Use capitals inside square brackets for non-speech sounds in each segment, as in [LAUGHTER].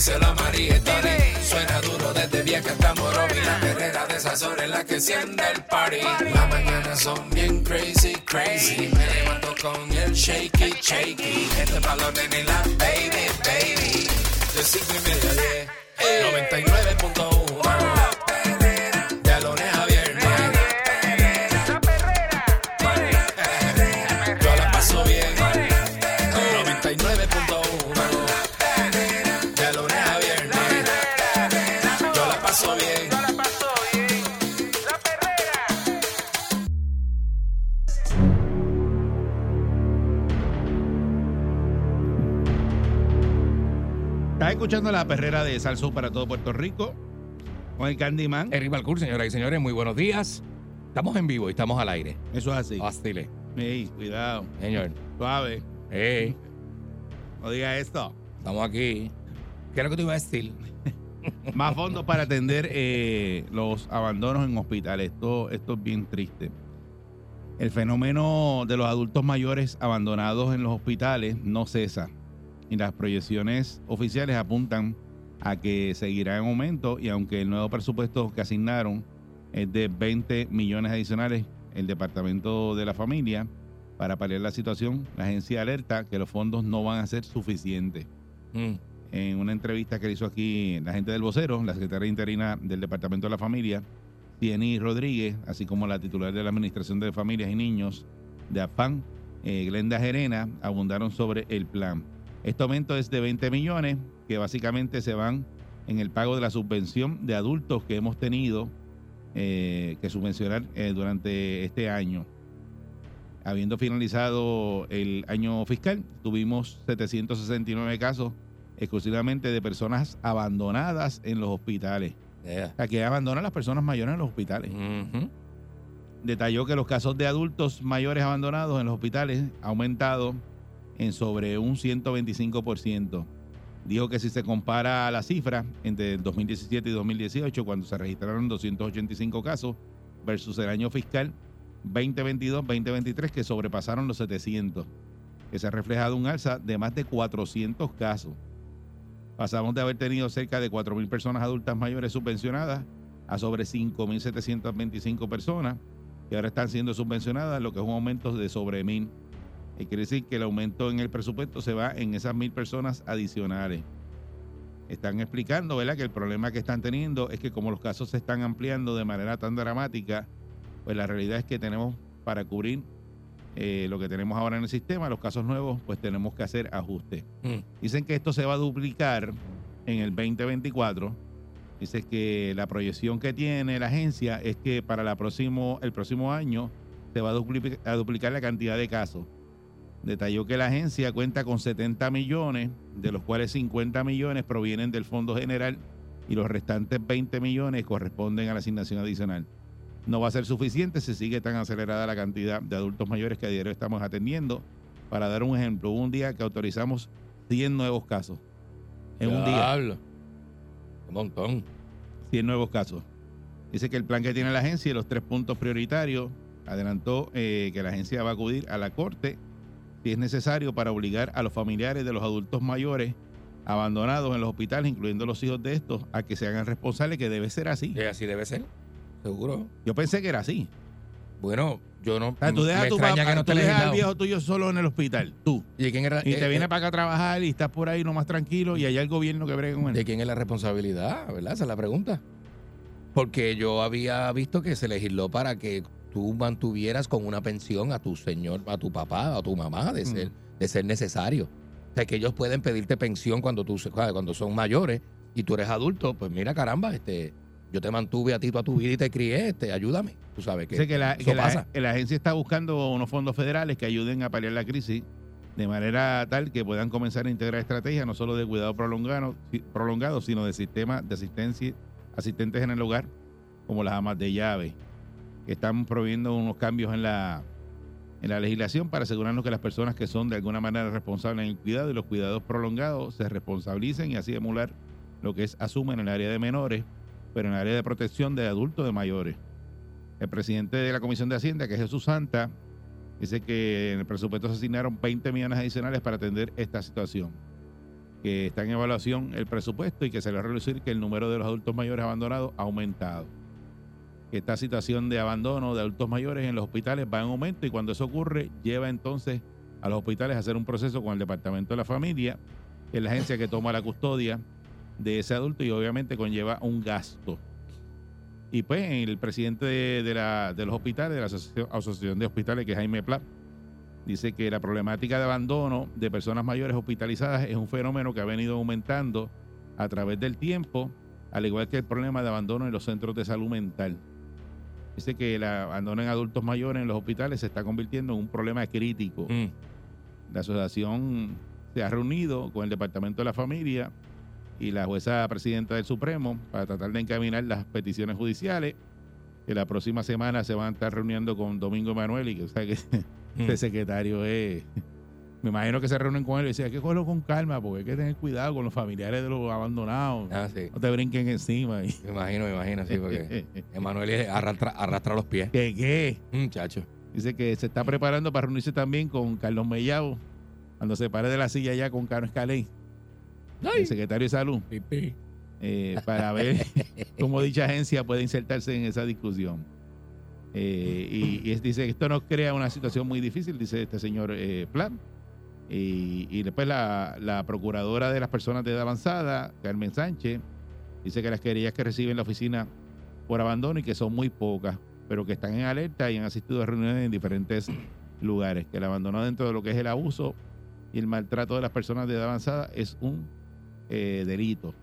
díselo a María y Tony. Suena duro desde vieja hasta Morovi. La perrera de esas horas en la que enciende el party. Las mañanas son bien crazy, crazy. Me levanto con el shaky, shaky. Este balón en la baby, baby. De cinco y media diez. 99.1 escuchando la perrera de Salso para todo Puerto Rico con el Candyman. Eric Balcour, señoras y señores, muy buenos días. Estamos en vivo y estamos al aire. Eso es así. Hostiles. Ey, cuidado. Señor. Suave. Hey, No diga esto. estamos aquí. ¿Qué es lo que te iba a decir? [LAUGHS] Más fondos para atender eh, los abandonos en hospitales. Esto, esto es bien triste. El fenómeno de los adultos mayores abandonados en los hospitales no cesa. Y las proyecciones oficiales apuntan a que seguirá en aumento. Y aunque el nuevo presupuesto que asignaron es de 20 millones adicionales, el Departamento de la Familia, para paliar la situación, la agencia alerta que los fondos no van a ser suficientes Mm, en una entrevista que hizo aquí la gente del vocero, la secretaria interina del Departamento de la Familia, Tieni Rodríguez, así como la titular de la Administración de Familias y Niños de AFAN, eh, Glenda Gerena, abundaron sobre el plan. Este aumento es de 20 millones, que básicamente se van en el pago de la subvención de adultos que hemos tenido eh, que subvencionar eh, durante este año. Habiendo finalizado el año fiscal, tuvimos 769 casos exclusivamente de personas abandonadas en los hospitales. yeah. O sea, que abandonan las personas mayores en los hospitales. Ujú. Detalló que los casos de adultos mayores abandonados en los hospitales ha aumentado en sobre un 125%. Dijo que si se compara la cifra entre el 2017 y 2018, cuando se registraron 285 casos, versus el año fiscal 2022-2023, que sobrepasaron los 700, que ha reflejado un alza de más de 400 casos. Pasamos de haber tenido cerca de 4.000 personas adultas mayores subvencionadas a sobre 5.725 personas que ahora están siendo subvencionadas, lo que es un aumento de sobre 1.000. Y quiere decir que el aumento en el presupuesto se va en esas 1.000 personas adicionales. Están explicando, ¿verdad?, que el problema que están teniendo es que como los casos se están ampliando de manera tan dramática, pues la realidad es que tenemos para cubrir eh, lo que tenemos ahora en el sistema, los casos nuevos, pues tenemos que hacer ajustes. Mm. Dicen que esto se va a duplicar en el 2024. Dice que la proyección que tiene la agencia es que para la próximo, el próximo año se va a duplicar, a duplicar la cantidad de casos. Detalló que la agencia cuenta con 70 millones, de los cuales 50 millones provienen del Fondo General y los restantes 20 millones corresponden a la asignación adicional. No va a ser suficiente si sigue tan acelerada la cantidad de adultos mayores que a diario estamos atendiendo. Para dar un ejemplo, un día que autorizamos 100 nuevos casos. En un día, Diablo. Un montón. 100 nuevos casos. Dice que el plan que tiene la agencia y los tres puntos prioritarios adelantó eh, que la agencia va a acudir a la corte si es necesario para obligar a los familiares de los adultos mayores abandonados en los hospitales, incluyendo los hijos de estos, a que se hagan responsables, que debe ser así. Que así debe ser. Seguro. Yo pensé que era así. Bueno, yo no. O sea, tú me dejas, a tu extraña papá- que no tú dejas al viejo tuyo solo en el hospital, tú. ¿Y quién era? Y eh, te viene eh, para acá a trabajar y estás por ahí no más tranquilo y allá el gobierno que brega con él. ¿De quién es la responsabilidad? ¿Verdad? Esa es la pregunta. Porque yo había visto que se legisló para que tú mantuvieras con una pensión a tu señor, a tu papá, a tu mamá, de ser, de ser necesario. O sea, que ellos pueden pedirte pensión cuando, tú, cuando son mayores y tú eres adulto. Pues mira, caramba, este, yo te mantuve a ti toda tu vida y te crié, este, ayúdame. Tú sabes que, Dice que, la, eso que la- pasa. la agencia está buscando unos fondos federales que ayuden a paliar la crisis de manera tal que puedan comenzar a integrar estrategias no solo de cuidado prolongado, prolongado sino de sistemas de asistencia, asistentes en el hogar, como las amas de llave, están proviendo unos cambios en la en la legislación para asegurarnos que las personas que son de alguna manera responsables en el cuidado y los cuidados prolongados se responsabilicen y así emular lo que es asumen en el área de menores, pero en el área de protección de adultos de mayores. El presidente de la Comisión de Hacienda, que es Jesús Santa, dice que en el presupuesto se asignaron 20 millones adicionales para atender esta situación. Que está en evaluación el presupuesto y que se le va a reducir que el número de los adultos mayores abandonados ha aumentado. Esta situación de abandono de adultos mayores en los hospitales va en aumento y cuando eso ocurre lleva entonces a los hospitales a hacer un proceso con el Departamento de la Familia, que es la agencia que toma la custodia de ese adulto y obviamente conlleva un gasto. Y pues el presidente de los hospitales, de la Asociación, Asociación de Hospitales, que es Jaime Pla, dice que la problemática de abandono de personas mayores hospitalizadas es un fenómeno que ha venido aumentando a través del tiempo, al igual que el problema de abandono en los centros de salud mental. Dice que el abandono en adultos mayores en los hospitales se está convirtiendo en un problema crítico. Mm. La asociación se ha reunido con el Departamento de la Familia y la jueza presidenta del Supremo para tratar de encaminar las peticiones judiciales. Que la próxima semana se van a estar reuniendo con Domingo Emanuel y que, o sea, que Mm. [LAUGHS] este secretario es. Me imagino que se reúnen con él y dicen, hay que cogerlo con calma porque hay que tener cuidado con los familiares de los abandonados. Ah, sí. No te brinquen encima. Y, Me imagino, me imagino, sí, porque [LAUGHS] Emanuel arrastra, arrastra los pies. ¿Qué qué? Muchacho. Dice que se está preparando para reunirse también con Carlos Mellao cuando se pare de la silla ya con Carlos Escaley, el secretario de Salud. Eh, para ver [LAUGHS] cómo dicha agencia puede insertarse en esa discusión. Eh, y, dice que esto nos crea una situación muy difícil, dice este señor eh, Plan. Y, y después la, la procuradora de las personas de edad avanzada, Carmen Sánchez, dice que las querellas que reciben la oficina por abandono y que son muy pocas, pero que están en alerta y han asistido a reuniones en diferentes lugares. Que el abandono dentro de lo que es el abuso y el maltrato de las personas de edad avanzada es un eh, delito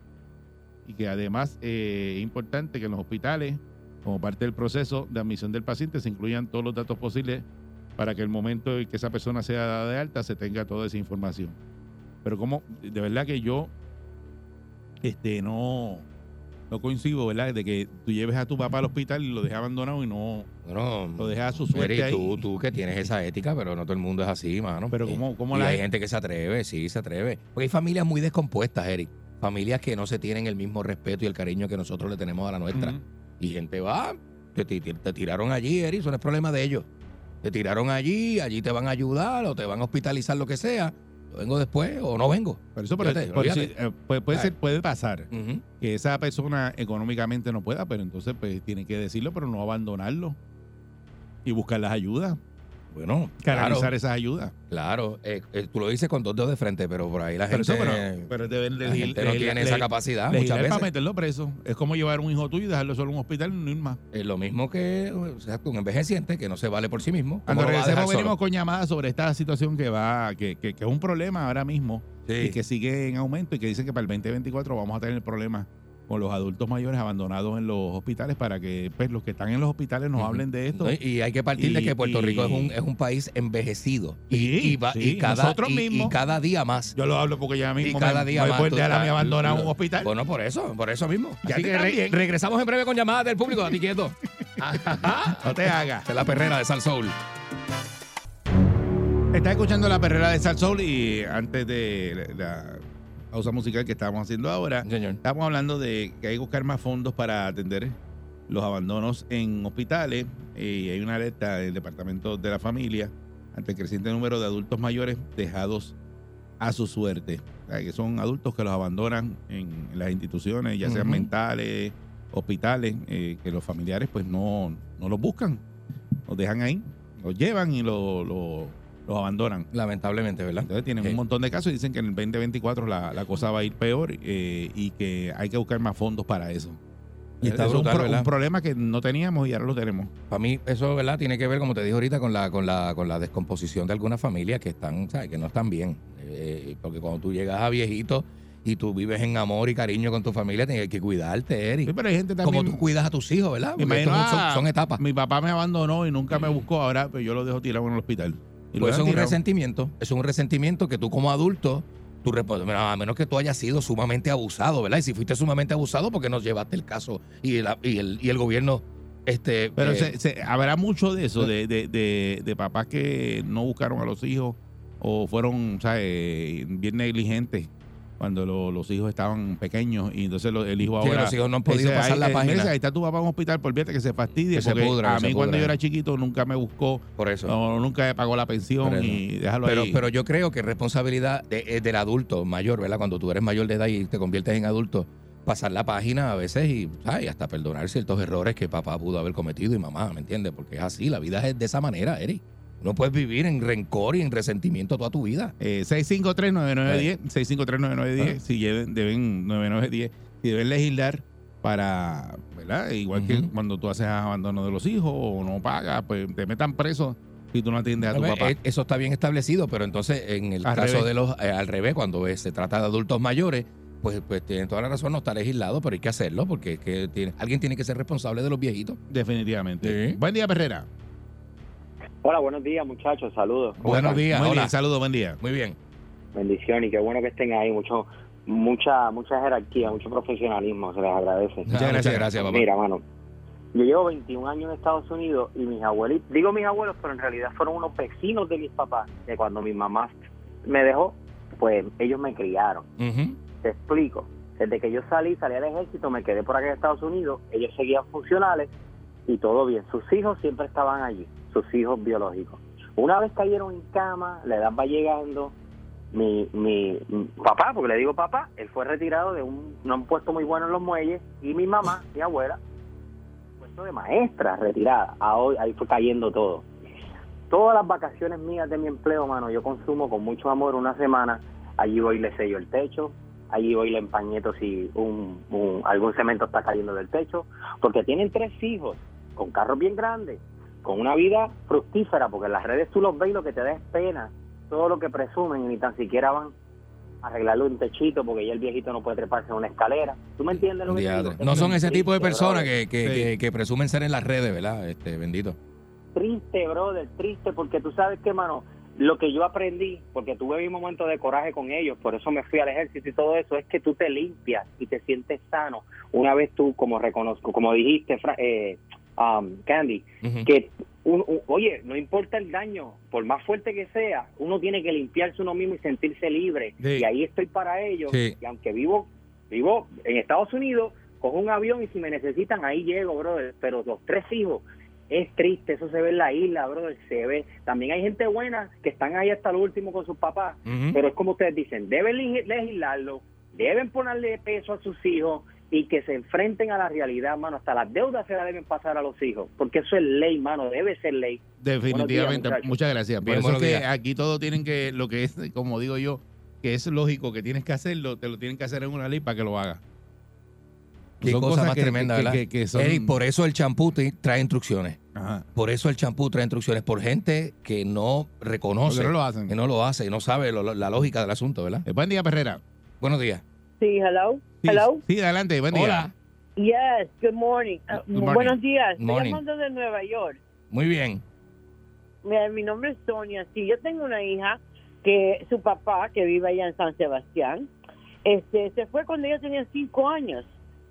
y que además eh, es importante que en los hospitales, como parte del proceso de admisión del paciente, se incluyan todos los datos posibles para que el momento en que esa persona sea dada de alta se tenga toda esa información. Pero como, de verdad que yo este no, no coincido, ¿verdad? De que tú lleves a tu papá al hospital y lo dejes abandonado y no Bueno, lo dejes a su suerte Eri, ahí. tú, tú que tienes esa ética, pero no todo el mundo es así, mano. Pero Sí. ¿cómo, cómo y la hay gente que se atreve, sí, se atreve. Porque hay familias muy descompuestas, Eric. Familias que no se tienen el mismo respeto y el cariño que nosotros le tenemos a la nuestra. Y gente va, te, ti- te tiraron allí, Eric, eso no es problema de ellos. Te tiraron allí, allí te van a ayudar o te van a hospitalizar, lo que sea. Yo vengo después o no vengo. Por eso, pero- Fíjate, por eso, olvídate. eh, puede, ser, puede pasar que esa persona económicamente no pueda, pero entonces pues tiene que decirlo, pero no abandonarlo y buscar las ayudas, Bueno, canalizar claro, esas ayudas. claro. Eh, eh, tú lo dices con dos dedos de frente, pero por ahí la Pero, gente, eso, pero, pero deben la legis- gente no tiene esa capacidad muchas veces. para meterlo preso. Es como llevar un hijo tuyo y dejarlo solo en un hospital y no ir más. Es lo mismo que o sea, un envejeciente que no se vale por sí mismo. ¿Cómo Cuando regresemos venimos con llamadas sobre esta situación que va, que, que- que es un problema ahora mismo Sí. y que sigue en aumento y que dicen que para el 2024 vamos a tener problemas con los adultos mayores abandonados en los hospitales para que pues, los que están en los hospitales nos hablen de esto. Y- Y hay que partir de Y- que Puerto Rico es un, y- es un país envejecido. Y, y va- sí, y cada, nosotros y- y mismos. cada día más. Yo lo hablo porque ya Y mismo cada me, día me más. pueden tú dejar a mí un hospital. Bueno, por eso, por eso mismo. Y Así que re- regresamos en breve con llamadas del público. A ti quieto. [LAUGHS] no te hagas. Es la perrera de Sal Soul. Estás escuchando la perrera de Sal Soul y antes de la pausa musical que estábamos haciendo ahora, Señor. estamos hablando de que hay que buscar más fondos para atender los abandonos en hospitales eh, hay una alerta del Departamento de la Familia ante el creciente número de adultos mayores dejados a su suerte. O sea, que son adultos que los abandonan en las instituciones, ya sean mentales, hospitales, eh, que los familiares pues no, no los buscan, los dejan ahí, los llevan y lo- lo- los abandonan. Lamentablemente, ¿verdad? Entonces tienen un montón de casos y dicen que en el 2024 la, la cosa va a ir peor eh, y que hay que buscar más fondos para eso. Y está es un, pro- un problema que no teníamos y ahora lo tenemos. Para mí, eso, ¿verdad? Tiene que ver, como te dije ahorita, con la, con la, con la descomposición de algunas familias que están, ¿sabes? Que no están bien. Eh, porque cuando tú llegas a viejito y tú vives en amor y cariño con tu familia, tienes que cuidarte, Eric. Sí, pero hay gente Como también. tú cuidas a tus hijos, ¿verdad? Porque imagino, son, son etapas. Mi papá me abandonó y nunca me buscó. Ahora pues yo lo dejo tirado en el hospital. Y Pues eso es un resentimiento. Eso es un resentimiento que tú como adulto, tú "Mira, a menos que tú hayas sido sumamente abusado, ¿verdad? Y si fuiste sumamente abusado, ¿por qué no llevaste el caso y el, y el, y el gobierno Este, Pero eh, se, se- habrá mucho de eso, de, de, de, de papás que no buscaron a los hijos o fueron, ¿sabes? Bien negligentes cuando lo- los hijos estaban pequeños y entonces lo- el hijo Sí, ahora... los hijos no han podido pasar "Ay, la página". ahí está tu papá en un hospital, por vete que se fastidie. Que se pudra, a mí cuando yo era chiquito nunca me buscó, por eso. no, nunca pagó la pensión y déjalo Pero, ahí. pero yo creo que es responsabilidad de- eh, del adulto mayor, ¿verdad? Cuando tú eres mayor de edad y te conviertes en adulto, pasar la página a veces y, ¿sabes? y hasta perdonar ciertos errores que papá pudo haber cometido y mamá, ¿me entiendes? Porque es así, la vida es de esa manera, Eric. No puedes vivir en rencor y en resentimiento toda tu vida. Eh, 653-9910, 653-9910, Ah. si deben, deben 9910, si deben legislar para, ¿verdad? Igual que cuando tú haces abandono de los hijos o no pagas, pues te metan preso si tú no atiendes a tu A ver, papá. eh, Eso está bien establecido, pero entonces en el Al caso revés. de los, eh, al revés, cuando eh, se trata de adultos mayores, pues, pues tienen toda la razón, no está legislado, pero hay que hacerlo porque es que tiene- alguien tiene que ser responsable de los viejitos. Definitivamente. Sí. Buen día, Perrera. Hola, buenos días, muchachos. Saludos. ¿Cómo Buenos días, Muy hola. bien, saludos, buen día. Muy bien. Bendición y qué bueno que estén ahí. Mucho, mucha, mucha jerarquía, mucho profesionalismo. Se les agradece. Muchas gracias. gracias, gracias, papá. Mira, mano. Yo llevo 21 años en Estados Unidos y mis abuelitos, digo mis abuelos, pero en realidad fueron unos vecinos de mis papás, que cuando mi mamá me dejó, pues ellos me criaron. Te explico. Desde que yo salí, salí al ejército, me quedé por acá en Estados Unidos, ellos seguían funcionales y todo bien. Sus hijos siempre estaban allí, sus hijos biológicos. Una vez cayeron en cama, la edad va llegando, mi, mi, mi papá, porque le digo papá, él fue retirado de un, no un puesto muy bueno en los muelles y mi mamá, mi abuela, puesto de maestra retirada. Ahora, ahí fue cayendo todo. Todas las vacaciones mías de mi empleo, mano, yo consumo con mucho amor una semana. Allí voy y le sello el techo, allí voy y le empañeto si un, un- algún cemento está cayendo del techo, porque tienen tres hijos, con carros bien grandes, con una vida fructífera, porque en las redes tú los ves y lo que te da es pena, todo lo que presumen y ni tan siquiera van a arreglarle un techito porque ya el viejito no puede treparse en una escalera. ¿Tú me entiendes lo que digo? No son ese tipo de personas que, que, Sí. que- que presumen ser en las redes, ¿verdad? Este, bendito. triste, brother, triste, porque tú sabes que, mano, lo que yo aprendí, porque tuve mi momento de coraje con ellos, por eso me fui al ejército y todo eso, es que tú te limpias y te sientes sano. Una vez tú, como reconozco, como dijiste, Fra- eh, um, Candy, que, un- un- oye, no importa el daño, por más fuerte que sea, uno tiene que limpiarse uno mismo y sentirse libre. Sí. Y ahí estoy para ellos. Sí. Y aunque vivo, vivo en Estados Unidos, cojo un avión y si me necesitan, ahí llego, brother. Pero los tres hijos, es triste, eso se ve en la isla, brother, se ve. También hay gente buena que están ahí hasta lo último con sus papás, pero es como ustedes dicen, deben leg- legislarlo, deben ponerle peso a sus hijos y que se enfrenten a la realidad, mano. Hasta las deudas se las deben pasar a los hijos, porque eso es ley, mano, debe ser ley. Definitivamente. Días. Muchas gracias. Por Bien, eso que aquí todo tienen que, lo que es, como digo yo, que es lógico que tienes que hacerlo, te lo tienen que hacer en una ley para que lo hagas. Qué Son cosa cosas más que- tremenda, que- ¿verdad? que- que son- Eric, por eso el champú te trae instrucciones. Ajá. Por eso el champú trae instrucciones. Por gente que no reconoce, no lo hacen. que no lo hace y no sabe lo- lo- la lógica del asunto, ¿verdad? Eh, Buen día, Perrera. Buenos días. Sí, hello. Sí, Hello. Sí, adelante, buen día. Hola. Yes, good morning. Uh, Good morning. Buenos días. Estoy Morning. llamando de Nueva York. Muy bien. Mira, mi nombre es Sonia. Sí, yo tengo una hija que su papá, que vive allá en San Sebastián, este, se fue cuando ella tenía cinco años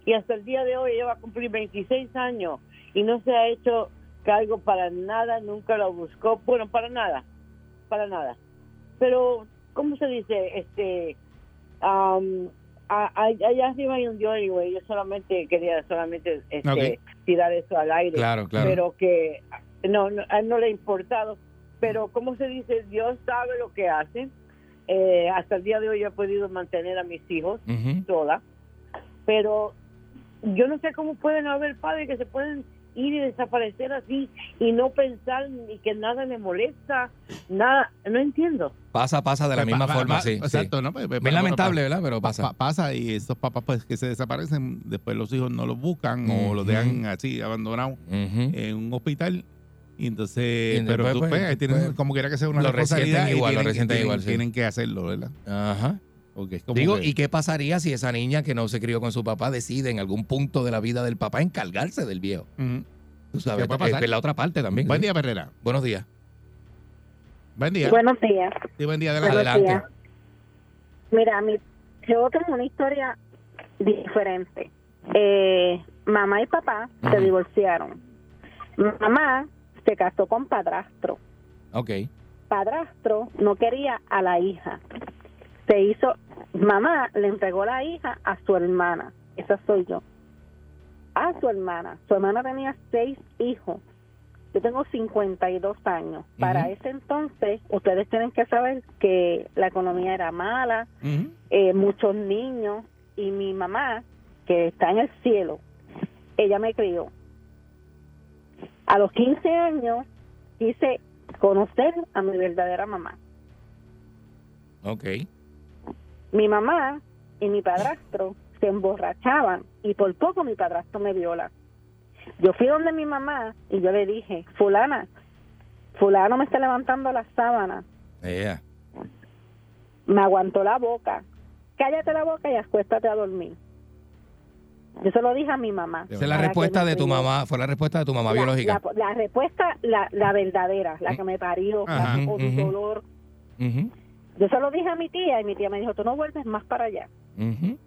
y hasta el día de hoy ella va a cumplir 26 años y no se ha hecho cargo para nada, nunca lo buscó, bueno, para nada, para nada. Pero, ¿cómo se dice? Este, a- allá arriba hay un Dios, güey. Yo solamente quería solamente este, tirar eso al aire Claro, claro. pero que no, no, a él no le ha importado. Pero, como se dice, Dios sabe lo que hace. Eh, hasta el día de hoy yo he podido mantener a mis hijos Ujú. sola, pero yo no sé cómo pueden haber padres que se pueden ir y desaparecer así y no pensar ni que nada le molesta, nada, no entiendo. Pasa, pasa de la Pues, misma forma, pa- sí. Exacto, sí. ¿no? Pues, pues, pa- lamentable, ¿verdad? Pero pa- pasa. pa- pasa y estos papás pues que se desaparecen, después los hijos no los buscan o los dejan así abandonados en un hospital. Y entonces, Y pero después, tú pues, pues, ahí tienes pues, como quiera que sea una lo responsabilidad y igual, lo tienen, resienten tienen- igual, sí. tienen que hacerlo, ¿verdad? Ajá. Porque es como Digo, que- ¿y qué pasaría si esa niña que no se crió con su papá decide en algún punto de la vida del papá encargarse del viejo? Tú sabes, ¿Qué puede pasar? es que la otra parte también. Buen ¿sí? día, Perrera. Buenos días. Buen día. Buenos días. Sí, buen día, adelante. Buenos días. Mira, mi, yo tengo una historia diferente. Eh, mamá y papá se divorciaron. Mamá se casó con padrastro. Ok. Padrastro no quería a la hija. Se hizo, mamá le entregó la hija a su hermana. Esa soy yo. A su hermana. Su hermana tenía seis hijos. Yo tengo 52 años. Para ese entonces, ustedes tienen que saber que la economía era mala, eh, muchos niños y mi mamá, que está en el cielo, ella me crió. A los 15 años quise conocer a mi verdadera mamá. Ok. Mi mamá y mi padrastro se emborrachaban y por poco mi padrastro me viola. Yo fui donde mi mamá y yo le dije, fulana, fulano me está levantando las sábanas, Ea. me aguantó la boca, cállate la boca y acuéstate a dormir. Yo se lo dije a mi mamá. Esa es la respuesta de tu crió. mamá, fue la respuesta de tu mamá La- biológica. La, la respuesta, la, la verdadera, la que me parió, la con dolor. Yo se lo dije a mi tía y mi tía me dijo, tú no vuelves más para allá. Ujú.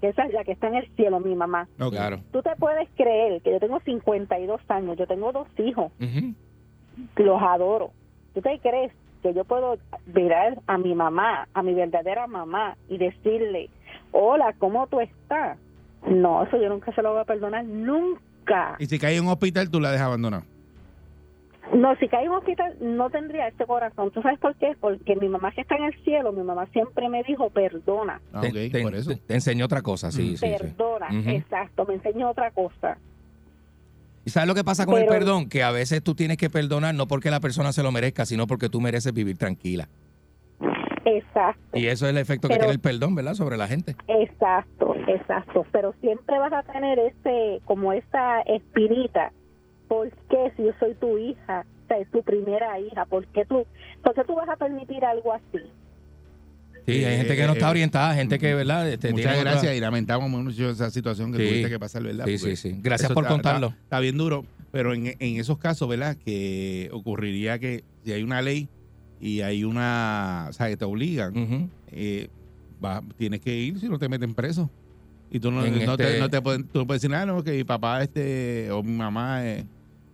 Que esa es la que está en el cielo, mi mamá. Ok. Claro. Tú te puedes creer que yo tengo 52 años, yo tengo dos hijos, los adoro. ¿Tú te crees que yo puedo mirar a mi mamá, a mi verdadera mamá y decirle, hola, ¿cómo tú estás? No, eso yo nunca se lo voy a perdonar, nunca. Y si cae en un hospital, tú la dejas abandonada. No, si cae en hospital no tendría este corazón. ¿Tú sabes por qué? Porque mi mamá que está en el cielo, mi mamá siempre me dijo, perdona, Ah, Te, ok, te- por eso. te- te enseñó otra cosa, sí, sí, sí. perdona, exacto, me enseñó otra cosa. ¿Y sabes lo que pasa con el perdón? Que a veces tú tienes que perdonar no porque la persona se lo merezca, sino porque tú mereces vivir tranquila. Exacto. Y eso es el efecto que tiene el perdón, ¿verdad? Sobre la gente. Exacto, exacto. Pero siempre vas a tener ese, como esa espinita. ¿Por qué si yo soy tu hija, o sea, es tu primera hija? ¿Por qué tú, por qué tú vas a permitir algo así? Sí, hay Eh, gente que no eh, está orientada, gente que, ¿verdad? Este, Muchas tiene otra- gracias y lamentamos mucho esa situación que Sí. tuviste que pasar, ¿verdad? Sí, Porque sí, sí. Gracias por está- contarlo. Está, está bien duro, pero en, en esos casos, ¿verdad? Que ocurriría que si hay una ley y hay una, o sea, que te obligan, eh, va- tienes que ir si no te meten preso. Y tú no, no este- te, no te pueden, tú no puedes decir, ah, no, que mi papá este, o mi mamá eh,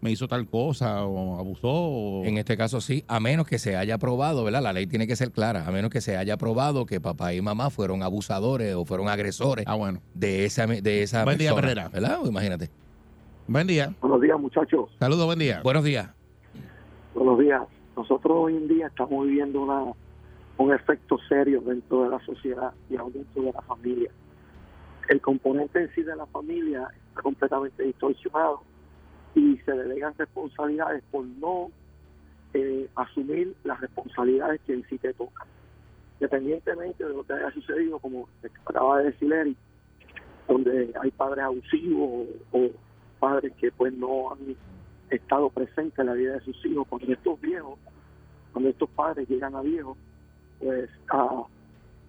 me hizo tal cosa o abusó. O, En este caso sí, a menos que se haya probado, ¿verdad? La ley tiene que ser clara, a menos que se haya probado que papá y mamá fueron abusadores o fueron agresores ah, bueno. de esa, de esa Buen día, Herrera. ¿verdad? O Imagínate. Buen día. Buenos días, muchachos. Saludos, buen día. Buenos días. Buenos días. Nosotros hoy en día estamos viviendo una, un efecto serio dentro de la sociedad y aún dentro de la familia. El componente en sí de la familia está completamente distorsionado y se delegan responsabilidades por no eh, asumir las responsabilidades que en sí te tocan. Independientemente de lo que haya sucedido, como acaba de decir Eric, donde hay padres abusivos o, padres que pues no han estado presentes en la vida de sus hijos, cuando estos viejos, cuando estos padres llegan a viejos, pues ah,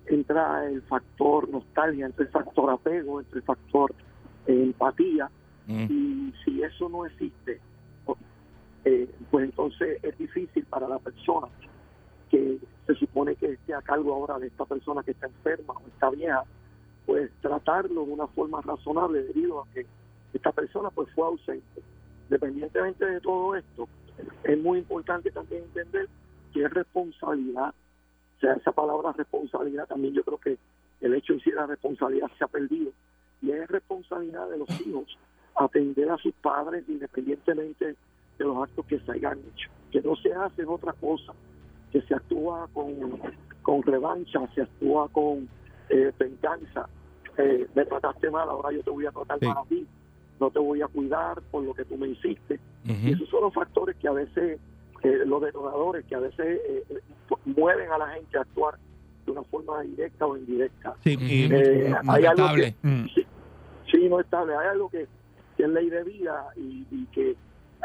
entra el factor nostalgia, entra el factor apego, entra el factor eh, empatía, Mm. y si eso no existe, eh, pues entonces es difícil para la persona que se supone que esté a cargo ahora de esta persona que está enferma o está vieja, pues tratarlo de una forma razonable debido a que esta persona pues fue ausente. Independientemente de todo esto, es muy importante también entender que es responsabilidad, o sea, esa palabra responsabilidad también yo creo que el hecho de la responsabilidad se ha perdido y es responsabilidad de los hijos atender a sus padres independientemente de los actos que se hayan hecho. Que no se hace otra cosa, que se actúa con, con revancha, se actúa con eh, venganza. Eh, me trataste mal, ahora yo te voy a tratar Sí. mal a ti, no te voy a cuidar por lo que tú me hiciste. Y esos son los factores que a veces, eh, los detonadores, que a veces eh, mueven a la gente a actuar de una forma directa o indirecta. Sí, Eh, mm, hay algo Lamentable. mm, Sí, sí, no estable. Hay algo que, que es ley de vida y, y que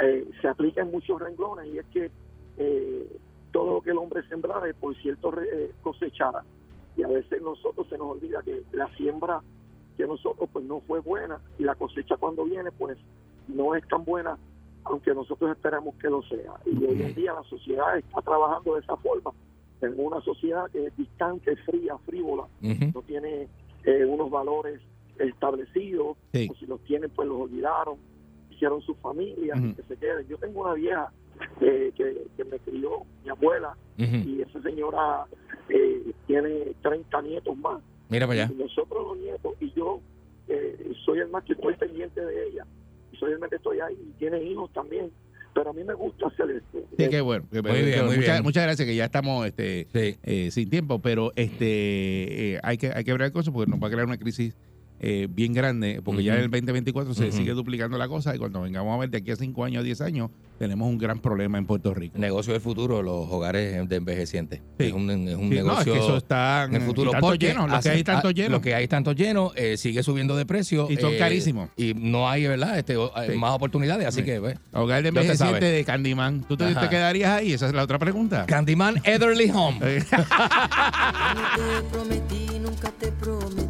eh, se aplica en muchos renglones y es que eh, todo lo que el hombre sembrara por cierto eh, cosechara. Y a veces nosotros se nos olvida que la siembra que nosotros pues no fue buena y la cosecha cuando viene pues no es tan buena aunque nosotros esperamos que lo sea. Y hoy en día la sociedad está trabajando de esa forma. Tenemos una sociedad que es distante, fría, frívola, no tiene eh, unos valores establecidos, Sí. o si los tienen, pues los olvidaron. hicieron sus familias, Ujú. que se queden. Yo tengo una vieja eh, que, que me crió, mi abuela, y esa señora eh, tiene 30 nietos más. Mira para allá. Y nosotros los nietos, y yo eh, soy el más que estoy pendiente de ella, y soy el más que estoy ahí, y tiene hijos también. Pero a mí me gusta hacer esto. Sí, qué bueno. Muy bien, muy muchas, bien. muchas gracias, que ya estamos este, Sí. eh, sin tiempo, pero este eh, hay que hay que ver cosas porque nos va a crear una crisis eh, bien grande, porque ya en el 2024 se sigue duplicando la cosa y cuando vengamos a ver de aquí a 5 años, 10 años, tenemos un gran problema en Puerto Rico. Negocio del futuro, los hogares de envejecientes. Sí. Es un, es un Sí, no, negocio es que eso está en el futuro. porque lleno, lo que hay tanto lleno. Lo que hay tanto lleno eh, sigue subiendo de precio. Y son eh, carísimos. Y no hay, ¿verdad? Este, Sí. más oportunidades, así Sí. que, pues. Hogar de Ya usted envejeciente sabe. de Candyman. ¿Tú te, quedarías ahí? Esa es la otra pregunta. Candyman Etherly Home. [LAUGHS] Eh, te prometí, nunca te prometí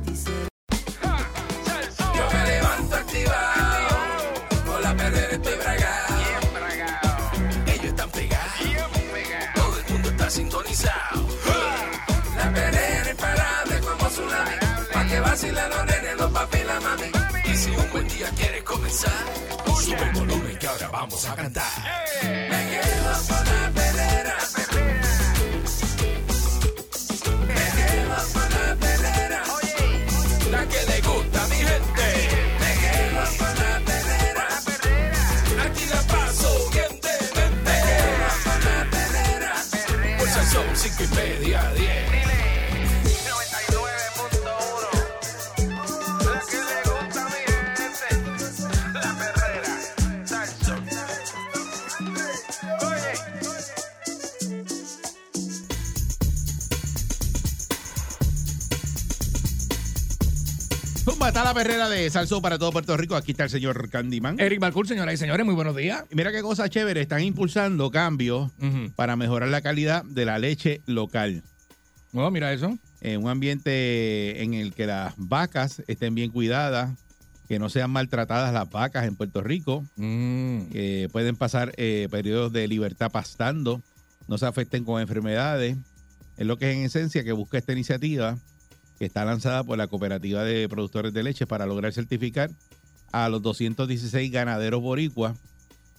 vacilen los nenes, los papi y la mami. Y si un buen día quieres comenzar, sube el volumen que ahora vamos a cantar. Me quedo con la perrera, me quedo con la perrera. La que le gusta a mi gente. Me quedo con la perrera. Aquí la paso bien de mente. Me quedo con la perrera. Pues son cinco y media, diez. Perrera de Salso para todo Puerto Rico. Aquí está el señor Candyman. Eric Balcour, señoras y señores, muy buenos días. Y Mira qué cosa chévere. Están impulsando cambios para mejorar la calidad de la leche local. Oh, mira eso. En un ambiente en el que las vacas estén bien cuidadas, que no sean maltratadas las vacas en Puerto Rico, Mm. que pueden pasar eh, periodos de libertad pastando, no se afecten con enfermedades. Es lo que es en esencia que busca esta iniciativa está lanzada por la Cooperativa de Productores de Leche para lograr certificar a los 216 ganaderos boricuas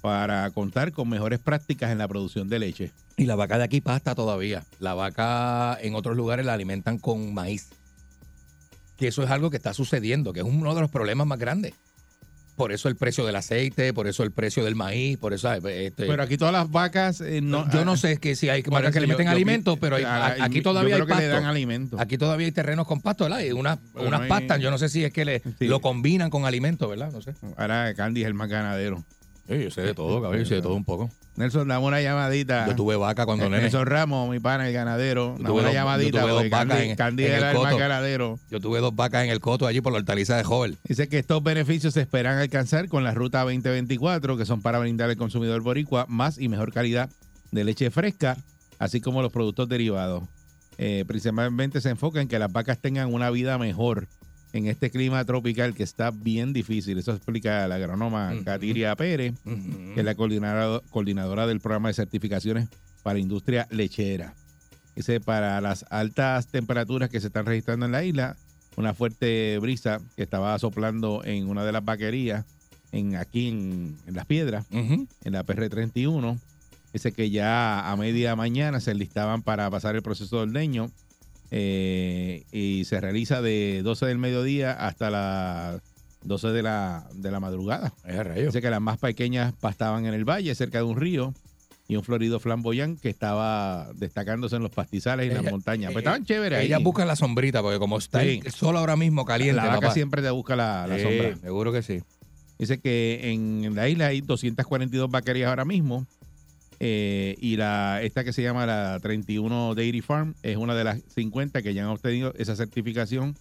para contar con mejores prácticas en la producción de leche. Y la vaca de aquí pasta todavía. La vaca en otros lugares la alimentan con maíz. Que eso es algo que está sucediendo, que es uno de los problemas más grandes. Por eso el precio del aceite, por eso el precio del maíz, por eso... eh, este, Pero aquí todas las vacas... eh, no, yo no sé que si hay Bueno, vacas que le meten alimentos, pero hay- a- a- aquí yo todavía hay que le dan pasto. alimento. Aquí todavía hay terrenos con pasto, ¿verdad? Y unas, Pero unas hay- pastas, yo no sé si es que le, Sí. lo combinan con alimentos, ¿verdad? No sé. Ahora Candy es el más ganadero. Sí, yo sé de todo, cabrón, yo sé de todo un poco. Nelson, dame una llamadita. Yo tuve vaca cuando Eh, nene. Nelson Ramos, mi pana, el ganadero. Yo Dame tuve una dos- llamadita. yo tuve dos porque vacas Candy, en- Candy en el era el más coto. ganadero. Yo tuve dos vacas en el coto allí por la hortaliza de Jovel. Dice que estos beneficios se esperan alcanzar con la ruta 2024, que son para brindar al consumidor boricua más y mejor calidad de leche fresca, así como los productos derivados. Eh, principalmente se enfoca en que las vacas tengan una vida mejor en este clima tropical que está bien difícil. Eso explica la agrónoma. Katiria Pérez, que es la coordinadora, coordinadora del programa de certificaciones para industria lechera. Dice, para las altas temperaturas que se están registrando en la isla, una fuerte brisa que estaba soplando en una de las vaquerías en, aquí en, en Las Piedras, en la PR31. Dice que ya a media mañana se listaban para pasar el proceso de ordeño eh, y se realiza de 12 del mediodía hasta las 12 de la, de la madrugada. Dice que las más pequeñas pastaban en el valle, cerca de un río, y un florido flamboyán que estaba destacándose en los pastizales y en las montañas. Pues estaban chéveres ahí. Ellas buscan la sombrita, porque como está Sí. el sol ahora mismo caliente, la vaca papá. siempre te busca la, la Sí, sombra. Seguro que sí. Dice que en la isla hay 242 vaquerías ahora mismo. Eh, y la esta que se llama la 31 Dairy Farm es una de las 50 que ya han obtenido esa certificación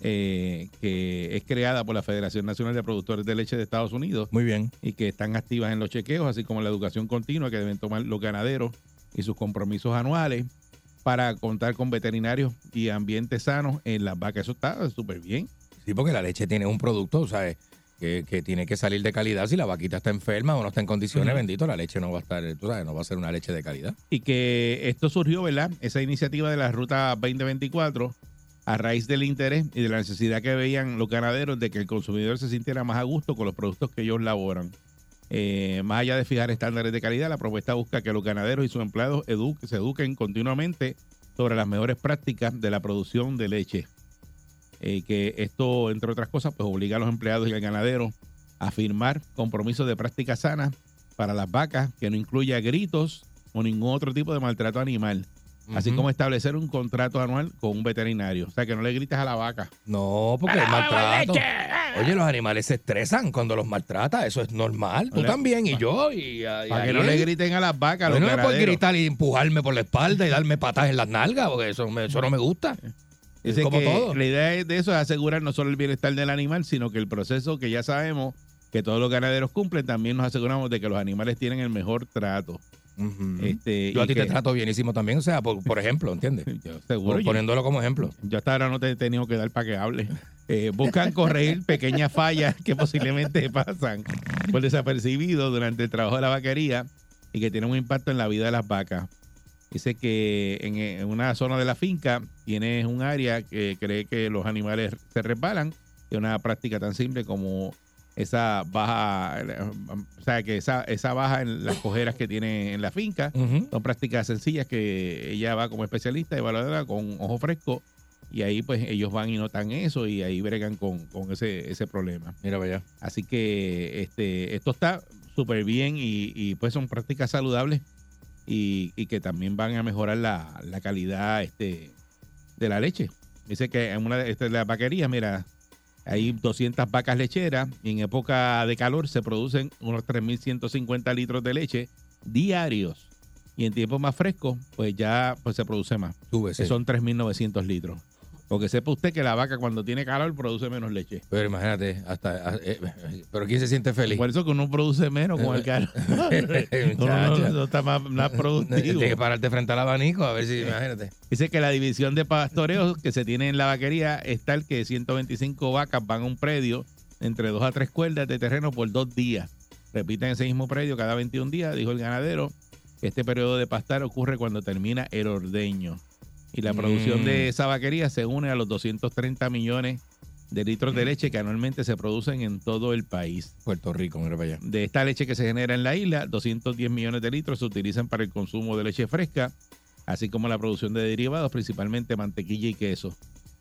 eh, que es creada por la Federación Nacional de Productores de Leche de Estados Unidos Muy bien. y que están activas en los chequeos, así como en la educación continua que deben tomar los ganaderos y sus compromisos anuales para contar con veterinarios y ambientes sanos en las vacas. Eso está súper bien. Sí, porque la leche tiene un producto, ¿sabes? Que, que tiene que salir de calidad. Si la vaquita está enferma o no está en condiciones, bendito, la leche no va a estar, tú sabes, no va a ser una leche de calidad. y que esto surgió, ¿verdad? Esa iniciativa de la Ruta 2024 a raíz del interés y de la necesidad que veían los ganaderos de que el consumidor se sintiera más a gusto con los productos que ellos laboran. Eh, más allá de fijar estándares de calidad, la propuesta busca que los ganaderos y sus empleados edu- se eduquen continuamente sobre las mejores prácticas de la producción de leche. Eh, que esto, entre otras cosas, pues obliga a los empleados y al ganadero a firmar compromisos de prácticas sanas para las vacas que no incluya gritos o ningún otro tipo de maltrato animal. Así como establecer un contrato anual con un veterinario. O sea, que no le grites a la vaca. No, porque el maltrato. Oye, los animales se estresan cuando los maltrata, eso es normal. Tú también, y yo, y, y Para que no le griten a las vacas. los no me puedes gritar y empujarme por la espalda y darme patas en las nalgas, porque eso, me- eso no me gusta. Es Dice como que todo. La idea de eso es asegurar no solo el bienestar del animal, sino que el proceso que ya sabemos que todos los ganaderos cumplen, también nos aseguramos de que los animales tienen el mejor trato. Este, Yo a ti te trato bienísimo también, o sea, por, por ejemplo, ¿entiendes? [LAUGHS] Yo, seguro. yo- Poniéndolo como ejemplo. Yo hasta ahora no te he tenido que dar para que hable. Eh, buscan corregir [LAUGHS] pequeñas fallas que posiblemente pasan por desapercibido durante el trabajo de la vaquería y que tienen un impacto en la vida de las vacas. Dice que en, en una zona de la finca tienes un área que cree que los animales se resbalan. Es una práctica tan simple como esa baja, eh, o sea, que esa, esa baja en las cojeras que tiene en la finca. Son prácticas sencillas que ella va como especialista, evaluadora con ojo fresco y ahí pues ellos van y notan eso y ahí bregan con, con ese, ese problema. Mira, vaya. Así que este esto está súper bien y, y, pues son prácticas saludables y, y que también van a mejorar la, la calidad este, de la leche. Dice que en una de las vaquerías, mira, hay 200 vacas lecheras y en época de calor se producen unos 3.150 litros de leche diarios. Y en tiempos más frescos, pues ya pues se produce más. Sube, Que son 3.900 litros. Porque sepa usted que la vaca cuando tiene calor produce menos leche. Pero imagínate, hasta. eh, eh, pero ¿quién se siente feliz? Por eso que uno produce menos con el calor. [LAUGHS] uno no, no está más, más [LAUGHS] productivo. Tienes que pararte frente al abanico, a ver si, imagínate. Dice que la división de pastoreos que se tiene en la vaquería es tal que 125 vacas van a un predio entre dos a tres cuerdas de terreno por dos días. Repiten ese mismo predio cada 21 días, dijo el ganadero. Este periodo de pastar ocurre cuando termina el ordeño. Y la producción Mm. de esa vaquería se une a los 230 millones de litros de leche que anualmente se producen en todo el país. Puerto Rico, mira para allá. De esta leche que se genera en la isla, 210 millones de litros se utilizan para el consumo de leche fresca, así como la producción de derivados, principalmente mantequilla y queso.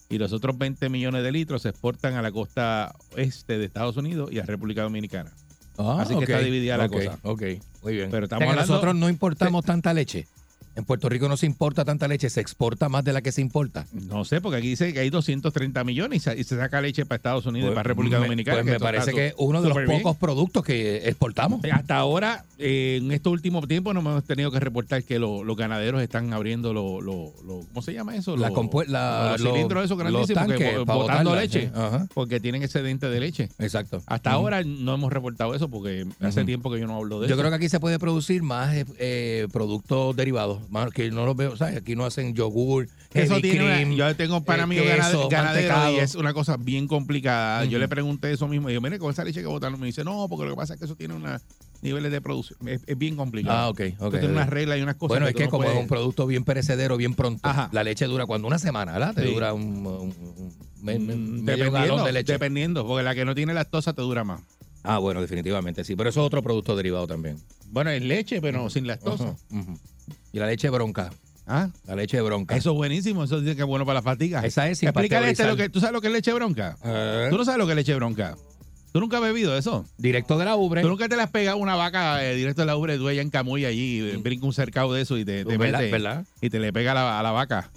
Y los otros 20 millones de litros se exportan a la costa este de Estados Unidos y a República Dominicana. Ah, Así que está dividida la cosa. Ok, muy bien. Pero O sea estamos que hablando- nosotros no importamos tanta leche. En Puerto Rico no se importa tanta leche, se exporta más de la que se importa. No sé, porque aquí dice que hay 230 millones y se, saca leche para Estados Unidos y Pues, para República me- Dominicana. Pues me parece que su- uno de los bien. pocos productos que exportamos. Hasta ahora, eh, en estos últimos tiempos, no hemos tenido que reportar que lo- los ganaderos están abriendo los, lo, lo- ¿cómo se llama eso? La Los- la- cilindros esos grandísimos que botando leche. Ajá. porque tienen excedente de leche. Exacto. Hasta ahora no hemos reportado eso porque hace tiempo que yo no hablo de Yo eso. creo que aquí se puede producir más eh, eh, productos derivados, que no los veo, ¿sabes? Aquí no hacen yogur, Eso tiene una- cream, yo tengo para eh, mí queso, ganadero y es una cosa bien complicada. Yo le pregunté eso mismo y yo, mire, con esa leche que botaron, me dice, no, porque lo que pasa es que eso tiene unos niveles de producción. Es, es bien complicado. Ah, ok, ok. Tiene unas reglas y unas cosas. Bueno, que es que no como puedes- es un producto bien perecedero, bien pronto, Ajá. la leche dura cuando una semana, ¿verdad? Te Sí. dura un, un- un me- me- Mm, galón de leche. Dependiendo, porque la que no tiene lactosa te dura más. Ah, bueno, definitivamente sí. Pero eso es otro producto derivado también. Bueno, es leche, pero sin lactosa. Ujú. Y la leche bronca. Ah, La leche de bronca. eso es buenísimo. Eso dice que es bueno para la fatiga. Esa es sin Explícale este lo que tú sabes lo que es leche bronca. Eh, Tú no sabes lo que es leche bronca. Tú nunca has bebido eso. directo de la ubre. Tú nunca te le has pegado una vaca eh, directo de la ubre, tú allá en Camuy allí, eh, brinca un cercado de eso y te, te ¿Verdad? mete ¿Verdad? y te le pega a la, a la vaca.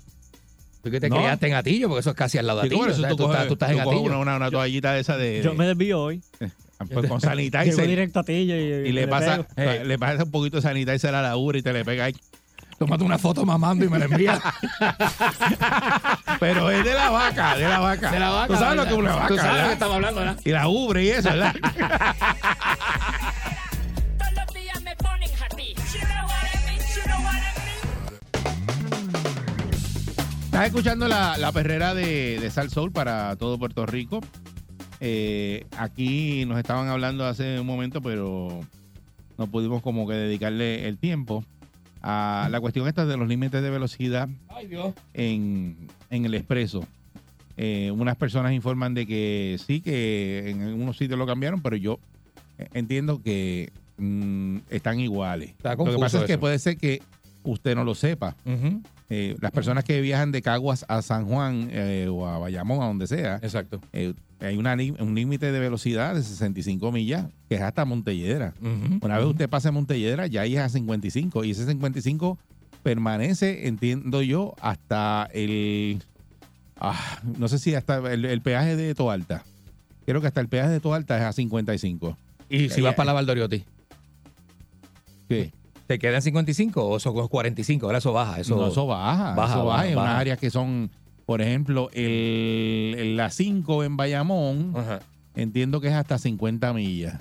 Tú que te No. criaste en Gatillo, porque eso es casi al lado de Sí, o sea, tú, tú, coges, estás, tú estás tú en Gatillo. una, una, una toallita de esa de, Yo me desvío hoy. pues, con [LAUGHS] Llego sanitizer directo a ti y, y le pasa, le pasa un poquito de sanitizer a la ubre y te le pega ahí. Tómate una foto mamando y me la envías. [LAUGHS] Pero es de la vaca, de la vaca. de la vaca. Tú sabes lo que es una vaca, Tú sabes lo ¿verdad? que estamos hablando, ¿verdad? Y la ubre y eso, ¿verdad? Estás escuchando la, la perrera de, de Sal Soul para todo Puerto Rico. Eh, aquí nos estaban hablando hace un momento, pero no pudimos como que dedicarle el tiempo a la cuestión esta de los límites de velocidad Ay, Dios. en, en el expreso. Eh, unas personas informan de que sí, que en algunos sitios lo cambiaron, pero yo eh, entiendo que mm, están iguales. Está lo que pasa es que puede ser que usted no lo sepa. Ujú. Eh, las personas que viajan de Caguas a San Juan eh, o a Bayamón, a donde sea, Exacto. eh, hay una, un límite de velocidad de 65 millas, que es hasta Montelledra. Ujú. Una vez usted pase Montelledra, ya es a 55. Y ese 55 permanece, entiendo yo, hasta el. ah, no sé si hasta el, el peaje de Toalta. Creo que hasta el peaje de Toalta es a 55. Y si vas para la Valdoriotti, ¿Qué? ¿Te quedan 55 o son 45? Ahora eso baja. Eso, no, eso baja. baja, eso baja. baja, en baja. unas áreas que son, por ejemplo, el, el- la 5 en Bayamón, Ajá. entiendo que es hasta 50 millas.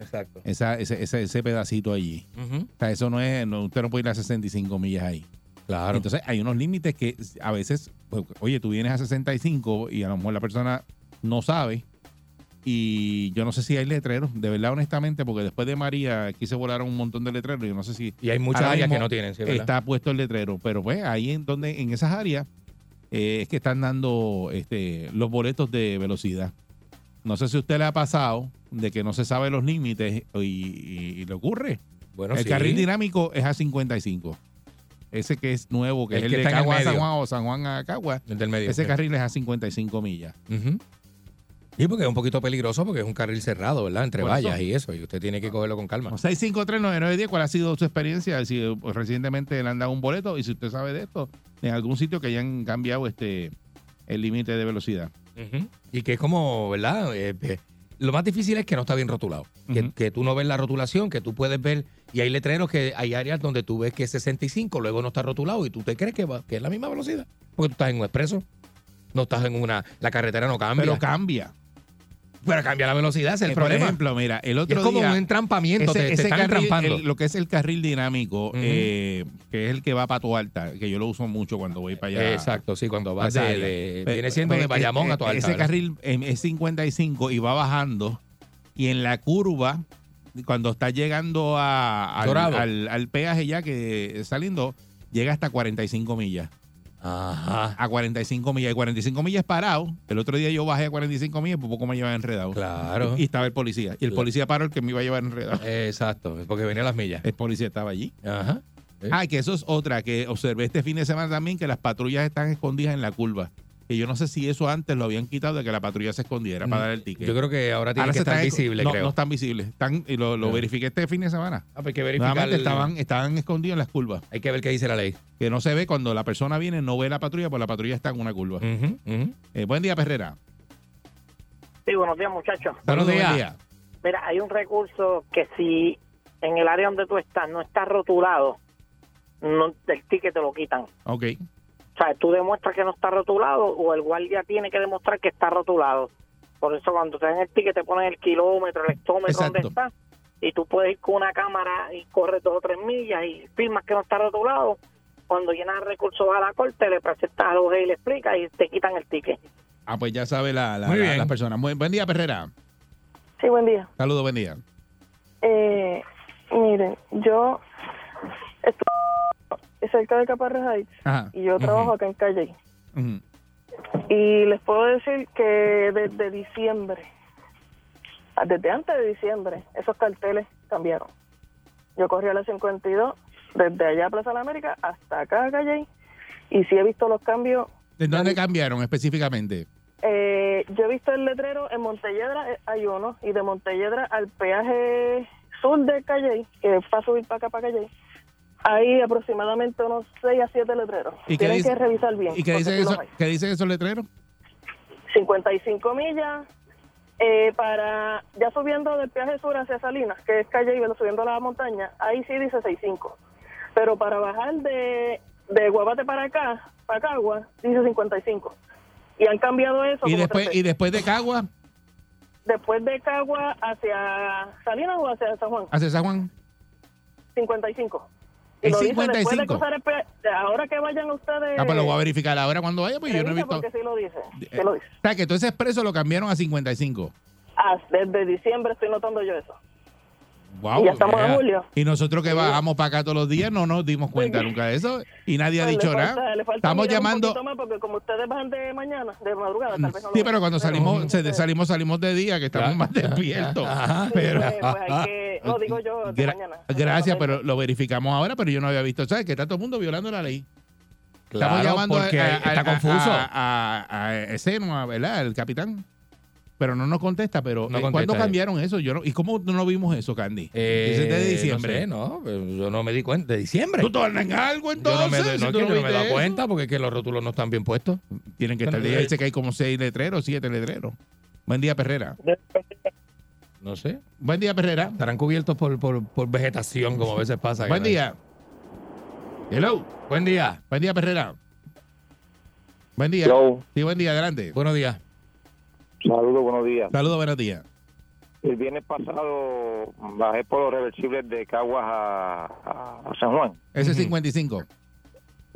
Exacto. Esa, ese, ese, ese pedacito allí. O sea, eso no es, no, usted no puede ir a 65 millas ahí. Claro. Entonces hay unos límites que a veces, pues, oye, tú vienes a 65 y a lo mejor la persona no sabe. Y yo no sé si hay letreros, de verdad, honestamente, porque después de María aquí se volaron un montón de letreros. Yo no sé si y hay muchas áreas que no tienen, ¿sí, verdad? está puesto el letrero. Pero pues ahí en donde, en esas áreas, eh, es que están dando este, los boletos de velocidad. No sé si a usted le ha pasado de que no se sabe los límites y, y- y le ocurre. Bueno, el sí. carril dinámico es a 55. Ese que es nuevo, que El es el que de Cagua a San. Juan o San Juan a Cagua. El del medio. Ese carril es a 55 millas. Ujú. Sí, porque es un poquito peligroso porque es un carril cerrado, ¿verdad? Entre Por vallas eso. y eso. Y usted tiene que cogerlo con calma. 6539910, ¿cuál ha sido su experiencia? Si eh, pues, recientemente le han dado un boleto y si usted sabe de esto, en algún sitio que hayan cambiado este el límite de velocidad. Y que es como, ¿verdad? Eh, eh, lo más difícil es que no está bien rotulado. que tú no ves la rotulación, que tú puedes ver. Y hay letreros que hay áreas donde tú ves que es 65, luego no está rotulado y tú te crees que, va- que es la misma velocidad. Porque tú estás en un expreso. No estás en una. La carretera no cambia. Pero cambia. Pero cambia la velocidad, ese es el Eh, Por problema. ejemplo, mira, el Y otro es como día... un entrampamiento, te, te están carril, entrampando. el- lo que es el carril dinámico, eh, que es el que va para tu alta, que yo lo uso mucho cuando voy para allá. Exacto, sí, cuando a vas de, viene siendo pe- de Bayamón eh, a tu alta. Ese ¿verdad? carril es 55 y va bajando. Y en la curva, cuando está llegando a, al, al- al peaje ya que saliendo, llega hasta 45 millas. Ajá. A 45 millas. Y 45 millas parado. El otro día yo bajé a 45 millas, por poco me llevaba enredado. Claro. Y estaba el policía. Y el Claro. policía paró el que me iba a llevar enredado. Exacto, porque venía las millas. El policía estaba allí. Ajá. Ah, que eso es otra que observé este fin de semana también, que las patrullas están escondidas en la curva. Que yo no sé si eso antes lo habían quitado de que la patrulla se escondiera para dar el ticket. Mm, Yo creo que ahora tiene Ahora que estar visible, no, creo. No están visibles. Están, y lo, lo Ya. verifiqué este fin de semana. Ah, pues hay que verificar. El- estaban, estaban escondidos en las curvas. Hay que ver qué dice la ley. Que no se ve cuando la persona viene, no ve la patrulla, pues la patrulla está en una curva. Eh, buen día, Perrera. Sí, buenos días, muchachos. Buenos días. día. Mira, hay un recurso que si en el área donde tú estás no está rotulado, no, el ticket te lo quitan. Ok. O sea, tú demuestras que no está rotulado o el guardia tiene que demostrar que está rotulado. Por eso cuando te dan el ticket te ponen el kilómetro, el hectómetro donde Exacto. está y tú puedes ir con una cámara y corres dos o tres millas y firmas que no está rotulado. Cuando llenas recursos a la corte, le presentas a los y le explicas y te quitan el ticket. Ah, pues ya sabe la, la, Muy la- bien. las personas. Buen, día, Perrera. Sí, buen día. Saludos, buen día. Eh, miren, yo cerca de Caparra Heights Ajá. y yo trabajo acá en Calle. Y les puedo decir que desde diciembre, ah, desde antes de diciembre, esos carteles cambiaron. Yo corrí a la 52, desde allá a Plaza de la América hasta acá a Calle, y sí he visto los cambios. ¿De dónde cambiaron específicamente? Eh, yo he visto el letrero en Montelledra, eh, hay uno, y de Montelledra al peaje sur de Calle, que es para subir para acá, para Calle, hay aproximadamente unos 6 a 7 letreros. ¿Y Tienen dice- que revisar bien. ¿Y qué dicen eso, qué dicen esos letreros? 55 millas eh, para ya subiendo del peaje sur hacia Salinas, que es calle y subiendo a la montaña, ahí sí dice 65. Pero para bajar de, de Guabate para acá, para Cagua, dice 55. Y han cambiado eso. Y después, y después de Cagua, después de Cagua hacia Salinas o hacia San Juan, hacia San Juan. 55. Es lo dice después de 55. cruzar el peaje. Ahora que vayan ustedes. Ah, pues lo voy a verificar ahora cuando vaya, pues yo no he visto. porque sí lo dice. Eh, sí lo dice. O sea, que todo ese expreso lo cambiaron a 55. Ah, desde diciembre estoy notando yo eso. Wow, Y ya estamos en julio. Y nosotros que bajamos para acá todos los días no nos dimos cuenta nunca de eso y nadie ha dicho falta- nada. le falta Estamos un llamando. poquito más porque como ustedes bajan de mañana, de madrugada, tal vez no lo Sí, pero cuando salimos, se- salimos, salimos de día, que estamos más despiertos. [LAUGHS] Pero, Pues, pues hay que, no digo yo de Gra- mañana. gracias, pero lo verificamos ahora, pero yo no había visto. ¿Sabes? Que está todo el mundo violando la ley. Estamos llamando a- porque a, a- está a- confuso. A, a, a Eseno, a- ¿verdad? El capitán. Pero no nos contesta. Pero No eh, contesta ¿cuándo cambiaron eso? Yo no- ¿Y cómo no vimos eso, Candy? Eh, de diciembre. No sé, no, yo no me di cuenta. ¿De diciembre? ¿Tú tornas en algo entonces? yo no me, doy- no, que no yo no me he dado cuenta porque es que los rótulos no están bien puestos. Tienen que estar. Bueno, Dice que hay como seis letreros, siete letreros. Buen día, Perrera. No sé. Buen día, Perrera. Estarán cubiertos por, por, por vegetación, como a veces pasa. Buen día. Hello. Buen día. Buen día, Perrera. Buen día. Hello. Sí, buen día, adelante. Buenos días. Saludos, buenos días. Saludos, buenos días. El viernes pasado bajé por los reversibles de Caguas a, San Juan. Ese 55.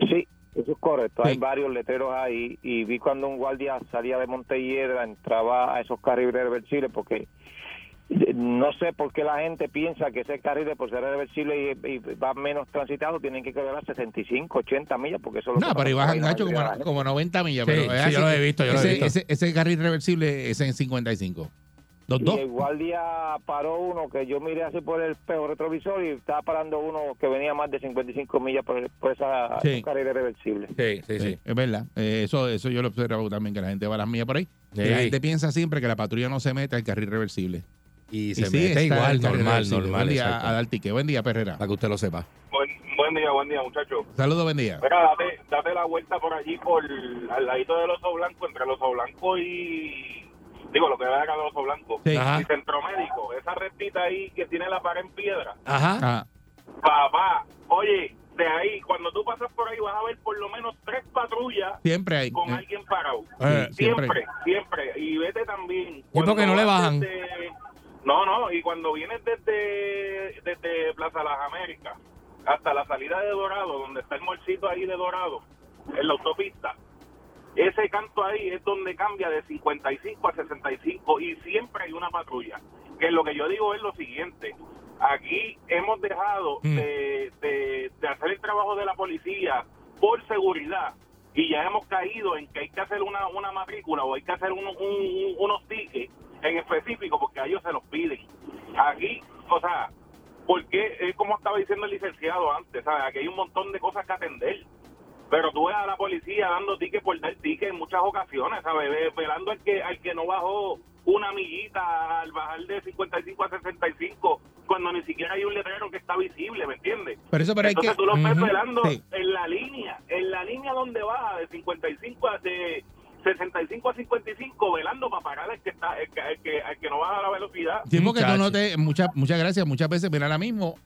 Sí, eso es correcto. Hay varios letreros ahí y vi cuando un guardia salía de Montelledra, entraba a esos carriles reversibles porque no sé por qué la gente piensa que ese carril por ser reversible y, y va menos transitado tienen que quedar a 65, 80 millas porque eso es lo No, pero la Nacho como, de como 90 millas. Sí, pero sí, yo lo he que visto, yo lo he ese, visto. Ese, ese carril reversible es en 55. Los Y dos. el guardia paró uno que yo miré así por el espejo retrovisor y estaba parando uno que venía más de 55 millas por, por esa Sí. esos carriles reversibles. Sí, sí, Sí, sí. es verdad. Eh, eso, eso yo lo he observado también, que la gente va a las millas por ahí. La gente piensa siempre que la patrulla no se mete al carril reversible. Y Y se sí mete está igual, normal, normal. Buen día a dar ticket. Buen día, Perrera. Para que usted lo sepa. Buen, buen día, buen día, muchachos. Saludos, buen día. Mira, date, date la vuelta por allí, por al ladito del oso blanco, entre el oso blanco y. Digo, lo que va acá del oso blanco. Sí. Ajá. Y centro médico, esa rectita ahí que tiene la pared en piedra. Ajá. Ah, Papá, oye, de ahí, cuando tú pasas por ahí, vas a ver por lo menos tres patrullas siempre hay. con eh, alguien parado. eh, Siempre, siempre. siempre. Y vete también. ¿Y por qué no le bajan? desde- No, no, y cuando vienes desde, desde Plaza Las Américas hasta la salida de Dorado, donde está el morcito ahí de Dorado, en la autopista, ese canto ahí es donde cambia de 55 a 65 y siempre hay una patrulla. Que lo que yo digo es lo siguiente. Aquí hemos dejado Mm. de, de- de hacer el trabajo de la policía por seguridad y ya hemos caído en que hay que hacer una, una matrícula o hay que hacer un- un- unos tickets en específico porque a ellos se los piden. Aquí, o sea, porque es como estaba diciendo el licenciado antes, ¿sabes? Aquí hay un montón de cosas que atender. Pero tú ves a la policía dando tickets por dar tickets en muchas ocasiones, ¿sabes? Ve- Velando al que, al que no bajó una millita al bajar de 55 a 65 cuando ni siquiera hay un letrero que está visible, ¿me entiendes? Pero eso, pero hay Entonces que. tú lo ves Ujú, velando sí. en la línea, en la línea donde baja de 55 a de 65 a 55 velando para parar al que está, el que, el que, al que no baja la velocidad. Sí, porque tú no te. Muchas, muchas gracias. Muchas veces, mira, ahora mismo,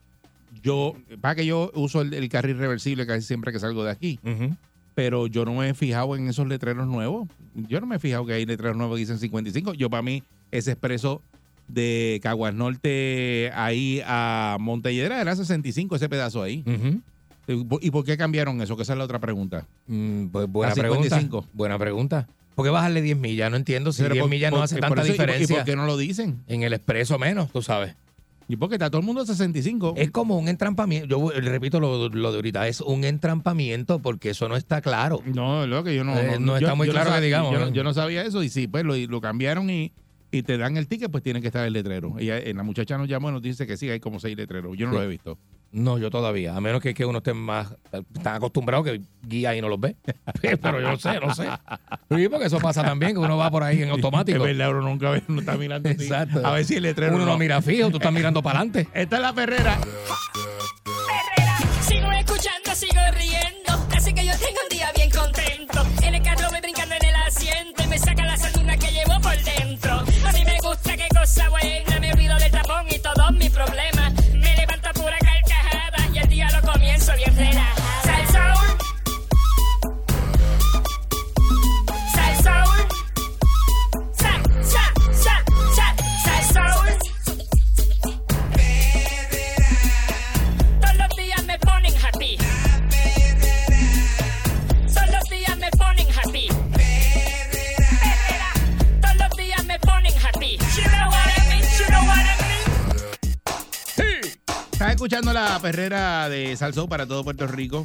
yo. Para que yo uso el, el carril reversible casi siempre que salgo de aquí. Ujú. Pero yo no me he fijado en esos letreros nuevos. Yo no me he fijado que hay letreros nuevos que dicen 55. Yo, para mí, ese expreso de Caguas Norte ahí a Montelledra era 65, ese pedazo ahí. ¿Y por qué cambiaron eso? Que esa es la otra pregunta. Mm, pues buena pregunta. 55. Buena pregunta. ¿Por qué bajarle 10 millas? No entiendo si Pero 10 por- millas no hace tanta eso, ¿y por- diferencia. ¿Y por qué no lo dicen? En el expreso menos, tú sabes. Y porque está todo el mundo a 65. Es como un entrampamiento. Yo repito lo, lo de ahorita, es un entrampamiento porque eso no está claro. No, lo que yo no. Eh, no está muy yo claro que digamos, Yo, ¿no? yo no sabía eso y sí, pues lo, lo cambiaron y, y te dan el ticket, pues tiene que estar el letrero. Ella, eh, la muchacha nos llamó y nos dice que sí, hay como seis letreros. Yo no Sí. lo he visto. No, yo todavía. A menos que, que uno esté más tan acostumbrado que guía y no los ve. [LAUGHS] [LAUGHS] Pero yo no sé, no sé. Sí, porque eso pasa también, que uno va por ahí en [LAUGHS] automático. Es verdad, uno nunca ve, uno está mirando Exacto. a ver si el letrero Uno no mira fijo, tú estás mirando para adelante. Esta es la perrera. Sigo escuchando, sigo riendo. Así que yo tengo un día bien contento. En el carro voy brincando en el asiento y me saca la sardina que llevo por dentro. A mí me gusta, qué cosa buena. Escuchando la perrera de Salsó para todo Puerto Rico.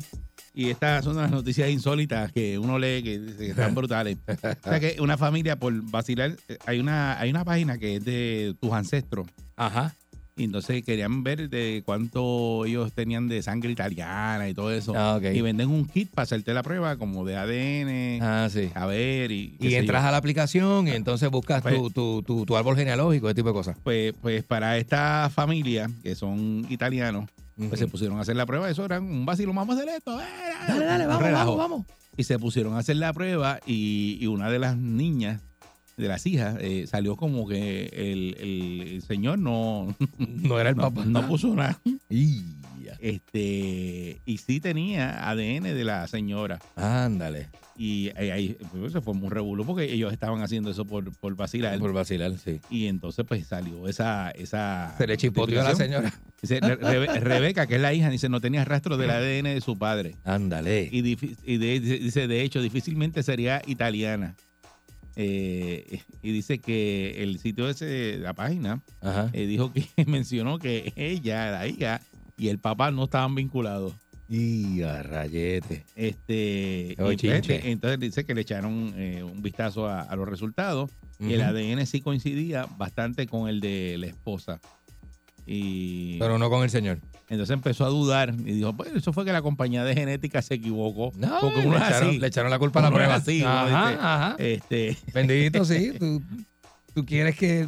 Y estas son las noticias insólitas que uno lee que, que están [LAUGHS] brutales. O sea que una familia, por vacilar, eh, hay una, hay una página que es de tus ancestros. Ajá. Y entonces querían ver de cuánto ellos tenían de sangre italiana y todo eso. Ah, ok. Y venden un kit para hacerte la prueba como de ADN. Ah, sí. A ver y... entras yo. a la aplicación y entonces buscas Pues- tu, tu, tu, tu árbol genealógico, ese tipo de cosas. Pues, pues para esta familia, que son italianos, pues se pusieron a hacer la prueba. Eso era un vacilo. Vamos a hacer esto. eh, Dale, dale, vamos, vamos, vamos. Y se pusieron a hacer la prueba y, y una de las niñas, de las hijas, eh, salió como que el, el- el señor no, [LAUGHS] No era el no, papá. no puso nada. Y Este, y sí tenía ADN de la señora. Ándale. Y ahí, ahí, pues, se formó un revuelo porque ellos estaban haciendo eso por, por vacilar. Por vacilar, sí. Y entonces pues salió esa... esa Se le chipoteó a la señora. Dice, Re- Rebe- [LAUGHS] Rebeca, que es la hija, dice, no tenía rastro del ADN de su padre. Ándale. Y, y de- dice, de hecho, difícilmente sería italiana. Eh, y dice que el sitio ese, la página, eh, dijo que [LAUGHS] mencionó que ella, la hija, y el papá no estaban vinculados. Y a rayete. Este, y chinche. entonces, entonces dice que le echaron eh, un vistazo a, a los resultados y el. ADN sí coincidía bastante con el de la esposa. Y Pero no con el señor. Entonces empezó a dudar y dijo, pues eso fue que la compañía de genética se equivocó. No, porque le uno es echaron, así. le echaron la culpa a la prueba. así, ajá, dice, ajá. Este, Bendito, sí. [LAUGHS] Tú, tú quieres que,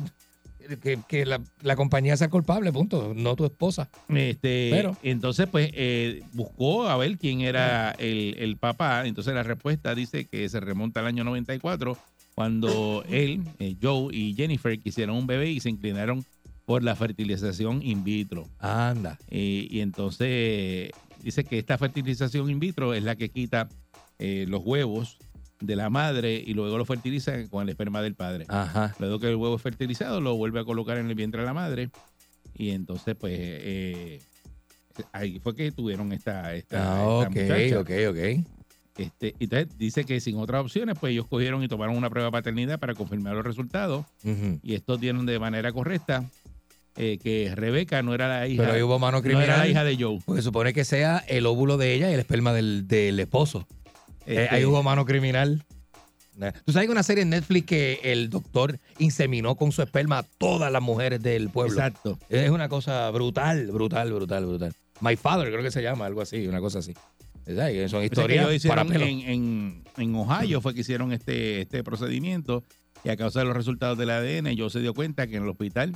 que, que la, la compañía sea culpable, punto. No tu esposa. Este, Pero- entonces, pues, eh, buscó a ver quién era el, el papá. Entonces, la respuesta dice que se remonta al año 94, cuando [GASPS] él, eh, Joe y Jennifer quisieron un bebé y se inclinaron por la fertilización in vitro. Anda. Eh, y entonces, dice que esta fertilización in vitro es la que quita eh, los huevos de la madre y luego lo fertiliza con el esperma del padre. Ajá. Luego que el huevo es fertilizado, lo vuelve a colocar en el vientre de la madre. Y entonces, pues, eh, ahí fue que tuvieron esta, esta, Ah, esta ok, muchacha. ok, ok. Este, y entonces dice que sin otras opciones, pues ellos cogieron y tomaron una prueba de paternidad para confirmar los resultados. Y estos dieron de manera correcta eh, que Rebeca no era la hija. Pero ahí hubo mano no criminal. era la hija de Joe. Porque supone que sea el óvulo de ella y el esperma del, del esposo. Eh, Este, ahí hubo mano criminal. Tú sabes que una serie en Netflix que el doctor inseminó con su esperma a todas las mujeres del pueblo. Exacto. Es una cosa brutal, brutal, brutal, brutal. My Father, creo que se llama, algo así, una cosa así. Y son Pues es que historias para en, en Ohio fue que hicieron este, este procedimiento y a causa de los resultados del ADN, yo se dio cuenta que en el hospital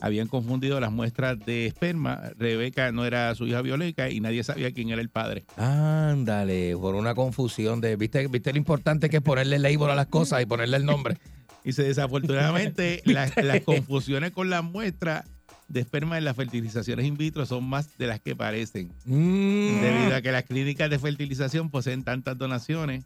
habían confundido las muestras de esperma. Rebeca no era su hija biológica y nadie sabía quién era el padre. Ándale, por una confusión de, ¿viste, viste lo importante que es ponerle label a las cosas y ponerle el nombre. [LAUGHS] Y se desafortunadamente [LAUGHS] las, las confusiones con las muestras de esperma en las fertilizaciones in vitro son más de las que parecen. Mm. Debido a que las clínicas de fertilización poseen tantas donaciones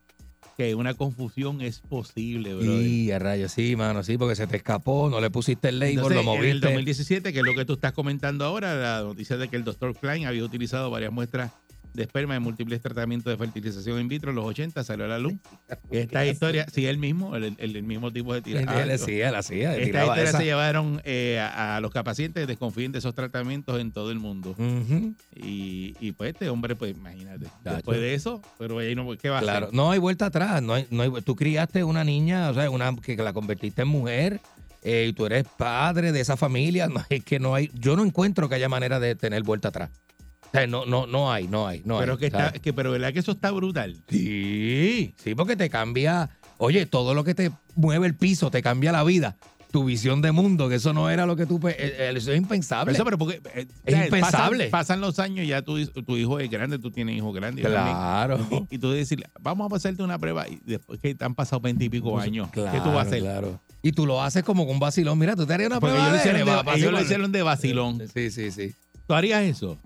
que una confusión es posible, bro. Y a rayos, sí, mano, sí, porque se te escapó, no le pusiste el label, Entonces, lo en el moviste. 2017, que es lo que tú estás comentando ahora, la noticia de que el doctor Klein había utilizado varias muestras de esperma en múltiples tratamientos de fertilización in vitro en los 80 salió a la luz. [LAUGHS] Esta historia, sí, él mismo, el, el- el mismo tipo de tirada. él hacía, él hacía, Esta historia esa. se llevaron eh, a, a los pacientes desconfíen de esos tratamientos en todo el mundo. Y, y pues este hombre, pues imagínate, después de eso, pero ahí no, ¿qué va a Claro, hacer? no hay vuelta atrás. No hay, no hay, tú criaste una niña, o sea, una que la convertiste en mujer eh, y tú eres padre de esa familia. [LAUGHS] No, es que no hay, yo no encuentro que haya manera de tener vuelta atrás. O sea, no, no, no hay, no hay, no pero hay. que está, que, pero verdad que eso está brutal. Sí, sí, porque te cambia, oye, todo lo que te mueve el piso, te cambia la vida. Tu visión de mundo, que eso no era lo que tú... eh, eh, Eso es impensable. Eso, pero porque eh, Es impensable. Pasan, pasan los años, ya tu, tu hijo es grande, tú tienes hijo grande. Claro. Y, y tú decirle, vamos a hacerte una prueba y después que te han pasado veinte y pico años, ¿qué tú vas a Pues, Claro, hacer? claro. Y tú lo haces como con vacilón. Mira, tú te harías una Porque prueba ellos lo de hicieron ADN, de- va, ellos lo vacilón. hicieron de vacilón. Sí, sí, sí. ¿Tú harías eso?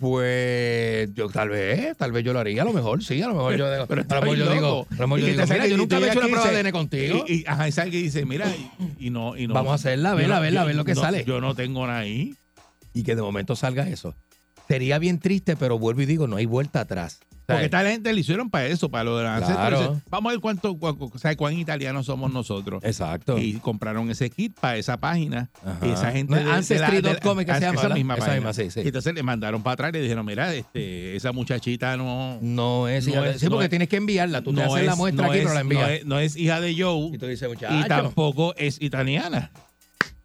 Pues yo tal vez, tal vez yo lo haría, a lo mejor, sí, a lo mejor yo, [LAUGHS] Pero a lo mejor yo digo, a lo mejor yo digo, mira, yo nunca me he hecho una prueba de ADN contigo. Y, y, ajá, y dice, mira, y, y no, y no. Vamos a hacerla, yo verla, no- verla, yo- ver lo que no- sale. Yo no tengo nada ahí. Y que de momento salga eso. Sería bien triste, pero vuelvo y digo, no hay vuelta atrás. Porque esta gente le hicieron para eso, para lo de la Claro. Vamos a ver cuánto, cu- cu- o sea, cuán italianos somos nosotros. Exacto. Y compraron ese kit para esa página. Ajá. Y esa gente. No, Ancestry.com es que la- se llama, misma Esa página. misma, sí, sí. Y entonces le mandaron para atrás y le dijeron, mira, este, esa muchachita no. No es hija No de- sí, porque no tienes que enviarla. Tú te no haces la es- muestra no aquí, es- pero la envías. No es, hija de Joe. y tú dices, Y muchacho. tampoco es italiana.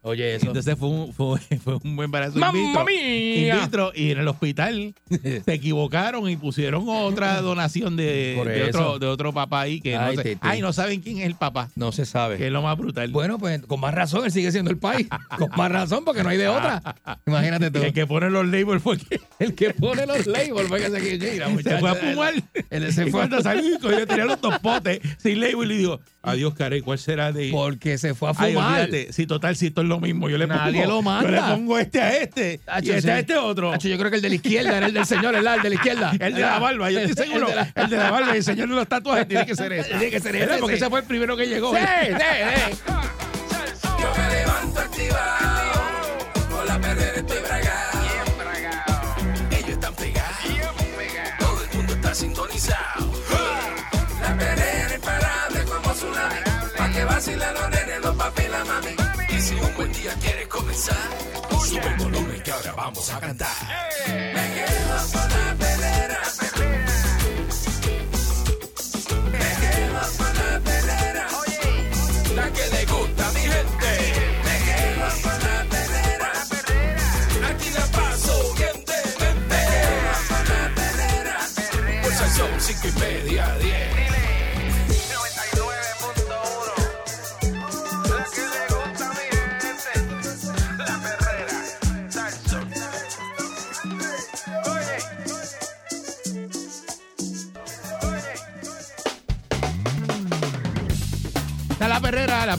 Oye, eso. Entonces fue un, fue, [LAUGHS] fue un buen embarazo in ¡Mamma vitro. mía! In vitro, y en el hospital [LAUGHS] se equivocaron y pusieron otra [LAUGHS] donación de, de otro, de otro papá ahí que Ay, no, sé- Titi. ay, no saben quién es el papá, No se sabe. que es lo más brutal. Bueno, pues con más razón él sigue siendo el país. con más razón, porque no hay de otra. Imagínate tú. el que pone los labels fue que El que pone los labels, fue que se quiere ir, la se fue a fumar. Él se y fue a- cuando salió, cogió, tenía los dos potes sin label y dijo, adiós, Carey, ¿cuál será de...? Porque se fue a Ay, fumar. olvídate, si total, si esto es lo mismo, yo le Nadie pongo, lo manda. Yo le pongo este a este y este sí. a este otro. Tacho, yo creo que el de la izquierda era el del señor, ¿verdad? El de la izquierda. [LAUGHS] El de la barba, yo estoy El- seguro. el de la- El de la barba y el señor de los tatuajes tiene que ser ese. [LAUGHS] Tiene que ser ese, Porque sí. ese fue el primero que llegó. Sí, sí, sí. Yo me levanto activado, vacilen los nenes, los papi y la mami. Y si un buen día quieres comenzar, sube el volumen que ahora vamos a cantar. Me quedo con la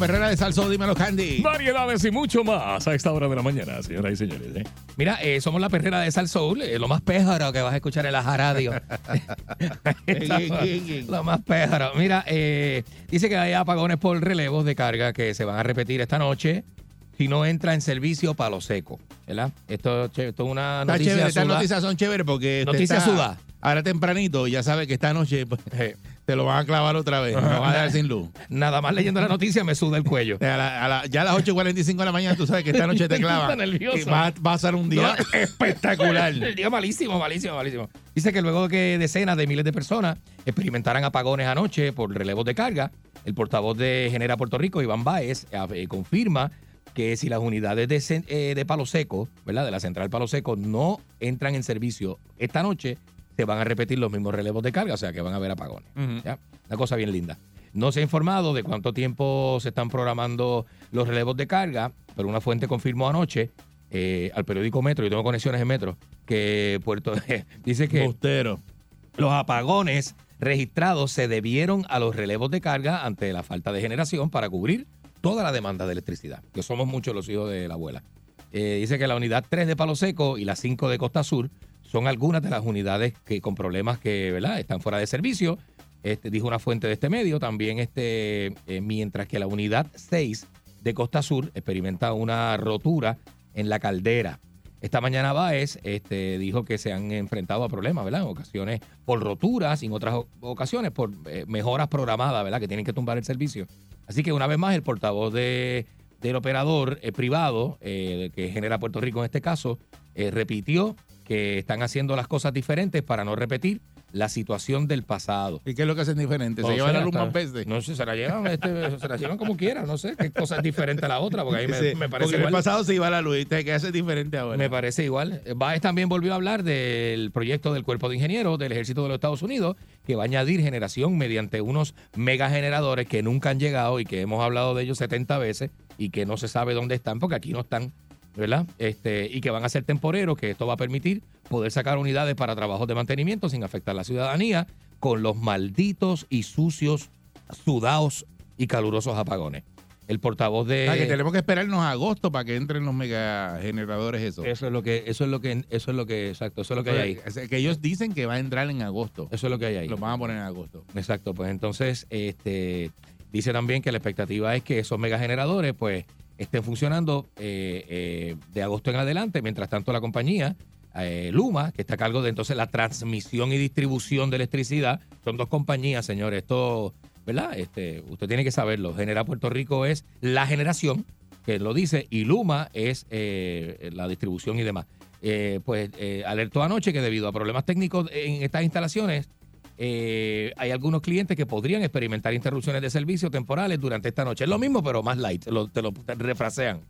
perrera, de Salso, dímelo, Candy. Variedades y mucho más a esta hora de la mañana, señoras y señores. ¿eh? Mira, eh, somos la perrera de Sal Soul, eh, lo más péjaro que vas a escuchar en la radio. [LAUGHS] [LAUGHS] lo más péjaro. Mira, eh, dice que hay apagones por relevos de carga que se van a repetir esta noche si no entra en servicio Palo Seco, ¿verdad? Esto, esto es una Está noticia chévere, estas noticias son chéveres porque Noticia está- sudá. Ahora tempranito, ya sabes que esta noche pues, te lo van a clavar otra vez. No van a dejar sin luz. Nada más leyendo la noticia me suda el cuello. A la- a la- ya a las 8.45 de la mañana tú sabes que esta noche te [LAUGHS] clavan. Nervioso. Va, va a ser un día No. [LAUGHS] espectacular. El día malísimo, malísimo, malísimo. Dice que luego de que decenas de miles de personas experimentaran apagones anoche por relevos de carga, el portavoz de Genera Puerto Rico, Iván Báez, eh, confirma que si las unidades de, eh, de Palo Seco, ¿verdad? De la central Palo Seco, no entran en servicio esta noche, se van a repetir los mismos relevos de carga, o sea que van a haber apagones. ¿ya? Una cosa bien linda. No se ha informado de cuánto tiempo se están programando los relevos de carga, pero una fuente confirmó anoche eh, al periódico Metro, yo tengo conexiones en Metro, que Puerto [LAUGHS] dice que Bustero. los apagones registrados se debieron a los relevos de carga ante la falta de generación para cubrir toda la demanda de electricidad, que somos muchos los hijos de la abuela. Eh, dice que la unidad 3 de Palo Seco y la 5 de Costa Sur son algunas de las unidades que con problemas que ¿verdad? están fuera de servicio. Este, dijo una fuente de este medio. También este, eh, mientras que la unidad 6 de Costa Sur experimenta una rotura en la caldera. Esta mañana Baez este, dijo que se han enfrentado a problemas, ¿verdad? En ocasiones por roturas y en otras ocasiones por eh, mejoras programadas, ¿verdad? Que tienen que tumbar el servicio. Así que una vez más el portavoz de, del operador eh, privado que genera Puerto Rico en este caso repitió que están haciendo las cosas diferentes para no repetir la situación del pasado. ¿Y qué es lo que hacen diferente? ¿Se llevan la luz más veces? No sé, se la llevan, este, se la llevan como quieran, no sé qué cosa es diferente a la otra, porque a mí me, Sí, me parece porque en el igual. pasado se iba la luz que hace diferente ahora. Me parece igual. Baez también volvió a hablar del proyecto del Cuerpo de Ingenieros del Ejército de los Estados Unidos, que va a añadir generación mediante unos megageneradores que nunca han llegado y que hemos hablado de ellos 70 veces y que no se sabe dónde están, porque aquí no están, ¿verdad? Este, y que van a ser temporeros, que esto va a permitir poder sacar unidades para trabajos de mantenimiento sin afectar a la ciudadanía con los malditos y sucios, sudados y calurosos apagones. El portavoz de... Sea, que tenemos que esperarnos a agosto para que entren los megageneradores esos. Eso es lo que, eso es lo que, eso es lo que, exacto, eso es lo que hay ahí. Que ellos dicen que va a entrar en agosto. Eso es lo que hay ahí. Lo van a poner en agosto. Exacto, pues entonces, este, dice también que la expectativa es que esos megageneradores, pues, estén funcionando eh, eh, de agosto en adelante. Mientras tanto, la compañía eh, Luma, que está a cargo de entonces la transmisión y distribución de electricidad. Son dos compañías, señores. Esto, ¿verdad? Este, usted tiene que saberlo. Genera Puerto Rico es la generación, que lo dice, y Luma es eh, la distribución y demás. Pues alertó anoche que debido a problemas técnicos en estas instalaciones, eh, hay algunos clientes que podrían experimentar interrupciones de servicio temporales durante esta noche. Es lo mismo, pero más light. Lo- te lo te refrasean.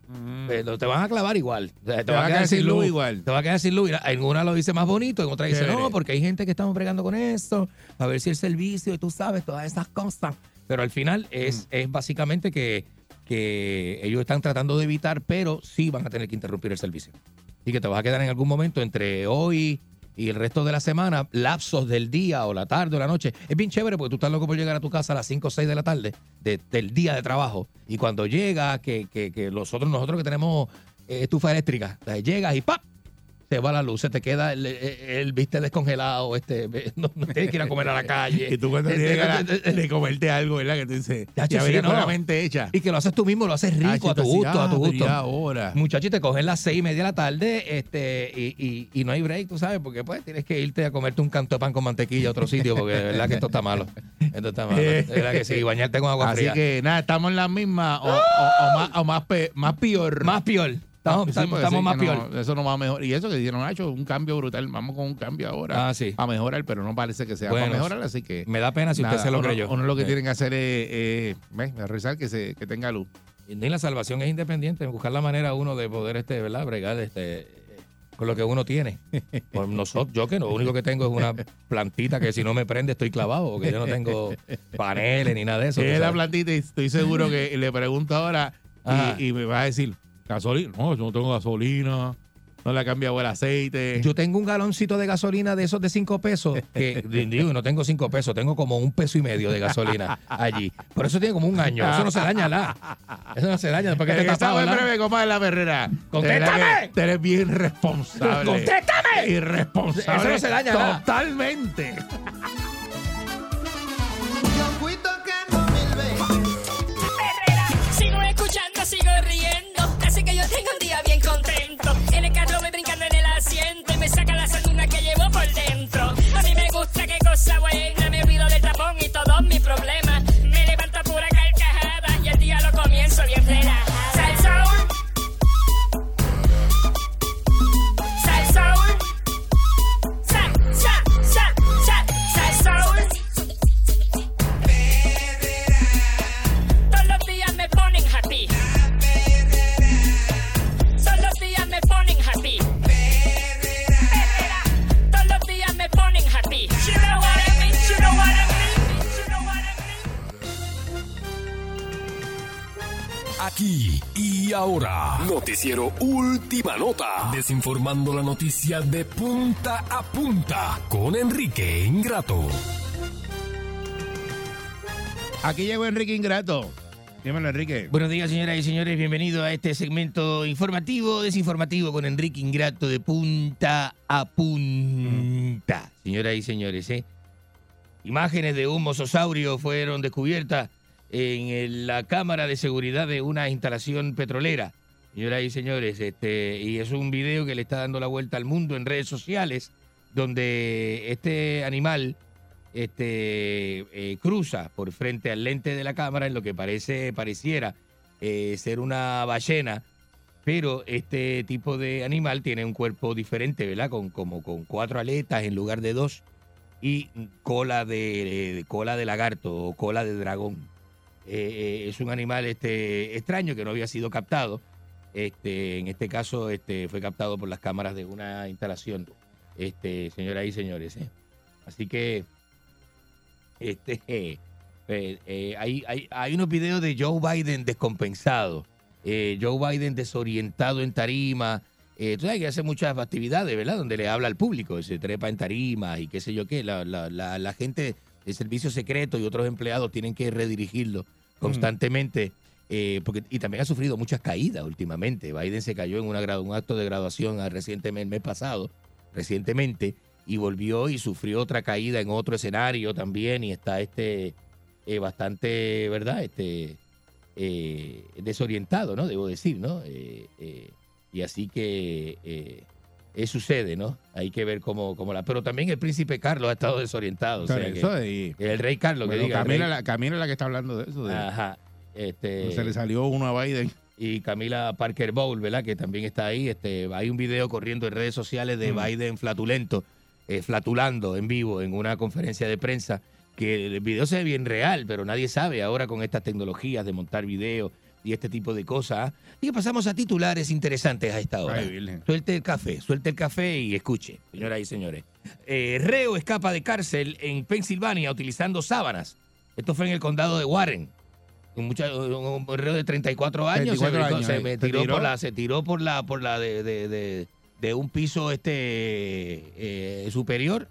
Eh, lo- te van a clavar igual. O sea, te, va a quedar sin luz igual. Te va a quedar sin luz. En una lo dice más bonito, en otra dice Chévere. no, porque hay gente que estamos bregando con esto, a ver si el servicio, y tú sabes, todas esas cosas. Pero al final es, es básicamente que, que ellos están tratando de evitar, pero sí van a tener que interrumpir el servicio. Y que te vas a quedar en algún momento entre hoy y el resto de la semana, lapsos del día o la tarde o la noche. Es bien chévere porque tú estás loco por llegar a tu casa a las 5 o 6 de la tarde de- del día de trabajo. Y cuando llega, que, que, que nosotros, nosotros que tenemos eh, estufa eléctrica, sea, llegas y ¡pap! Se va la luz, se te queda el, el- el viste descongelado, este, [LAUGHS] no, no tienes que ir a comer a la calle. Y tú cuando [LAUGHS] Este, llegas este, de comerte algo, ¿verdad? Que tú dices, ya sí, viene no. con la mente hecha. Y que lo haces tú mismo, lo haces rico, a tu gusto, así, a tu ah, gusto. ya ahora. Muchachos, te cogen las seis y media de la tarde este, y, y- y no hay break, tú sabes, porque pues tienes que irte a comerte un canto de pan con mantequilla a otro sitio, porque de verdad que esto está malo. Esto está malo. De verdad que sí, bañarte con agua Así fría. que nada, estamos en la misma o, o- o más, o más, pe- más peor. Más peor. Estamos, Sí, estamos- más peor. no, eso no va a mejorar. Y eso que dijeron, ha hecho un cambio brutal. Vamos con un cambio ahora. Ah, sí. A mejorar, pero no parece que sea Bueno, para mejorar. Así que. Me da pena si usted se lo uno- creyó. Uno lo que Sí. tienen que hacer es, eh, rezar que, se, que tenga luz. Y la salvación es independiente, buscar la manera uno de poder, este, ¿verdad? Bregar este, con lo que uno tiene. [LAUGHS] Por nosotros, yo que lo único que tengo es una plantita que si no me prende estoy clavado, porque yo no tengo paneles ni nada de eso. [LAUGHS] Es la plantita y estoy seguro que le pregunto ahora y me va a decir, gasolina. No, yo no tengo gasolina. No le ha cambiado el aceite. Yo tengo un galoncito de gasolina de esos de cinco pesos, que [LAUGHS] digo, no tengo cinco pesos, tengo como un peso y medio de gasolina allí. Por eso tiene como un año. Eso no se daña la. Eso no se daña porque tapado, en breve, comadre La Perrera. ¡Contéstame! Eres bien responsable. ¡Contéstame! Irresponsable. Eso no se daña nada. Totalmente. Sigo escuchando, sigo riendo. Tengo un día bien contento. En el carro voy brincando en el asiento y me saca la sanduna que llevo por dentro. A mí me gusta, qué cosa buena. Noticiero Última Nota, desinformando la noticia de punta a punta con Enrique Ingrato. Aquí llegó Enrique Ingrato. Dímelo, Enrique. Buenos días, señoras y señores. Bienvenido a este segmento informativo, desinformativo con Enrique Ingrato de punta a punta. Señoras y señores, ¿eh? imágenes de un mososaurio fueron descubiertas en la cámara de seguridad de una instalación petrolera. Señoras y señores, este, y es un video que le está dando la vuelta al mundo en redes sociales, donde este animal este, eh, cruza por frente al lente de la cámara en lo que parece, pareciera eh, ser una ballena, pero este tipo de animal tiene un cuerpo diferente, ¿verdad? Con, como con cuatro aletas en lugar de dos y cola de, de cola de lagarto o cola de dragón. Eh, eh, es un animal este, extraño que no había sido captado. Este, en este caso este, fue captado por las cámaras de una instalación, este, señoras y señores. ¿eh? Así que este, [LAUGHS] eh, eh, hay, hay, hay unos videos de Joe Biden descompensado, eh, Joe Biden desorientado en tarima. Eh, tú sabes que hace muchas actividades, ¿verdad? Donde le habla al público, se trepa en tarima y qué sé yo qué. La, la, la, la gente de servicio secreto y otros empleados tienen que redirigirlo constantemente. Eh, porque, y también ha sufrido muchas caídas últimamente. Biden se cayó en una, un acto de graduación recientemente, el mes pasado, recientemente, y volvió y sufrió otra caída en otro escenario también. Y está este eh, bastante, ¿verdad? Este eh, desorientado, ¿no? Debo decir, ¿no? Eh, eh, y así que, eh, sucede, ¿no? Hay que ver cómo, cómo la... Pero también el príncipe Carlos ha estado desorientado. o sea Por que- eso, y- el rey Carlos, que Bueno, diga. el Camila, rey- la, Camila es la que está hablando de eso. de- Ajá. Este, se le salió uno a Biden. y Camila Parker Bowl, ¿verdad? Que también está ahí. Este, hay un video corriendo en redes sociales de Mm. Biden flatulento, eh, flatulando en vivo en una conferencia de prensa, que el video se ve bien real, pero nadie sabe ahora con estas tecnologías de montar video y este tipo de cosas. Y que pasamos a titulares interesantes a esta hora. Ay. Suelte el café, suelte el café y escuche, señoras y señores. Eh, reo escapa de cárcel en Pensilvania utilizando sábanas. Esto fue en el condado de Warren. Un, mucha- un- reo de 34 años, 34 se, brincó- años, se eh. me ¿Se tiró, tiró? por la, se tiró por la, por la de, de- de- de un piso este eh, superior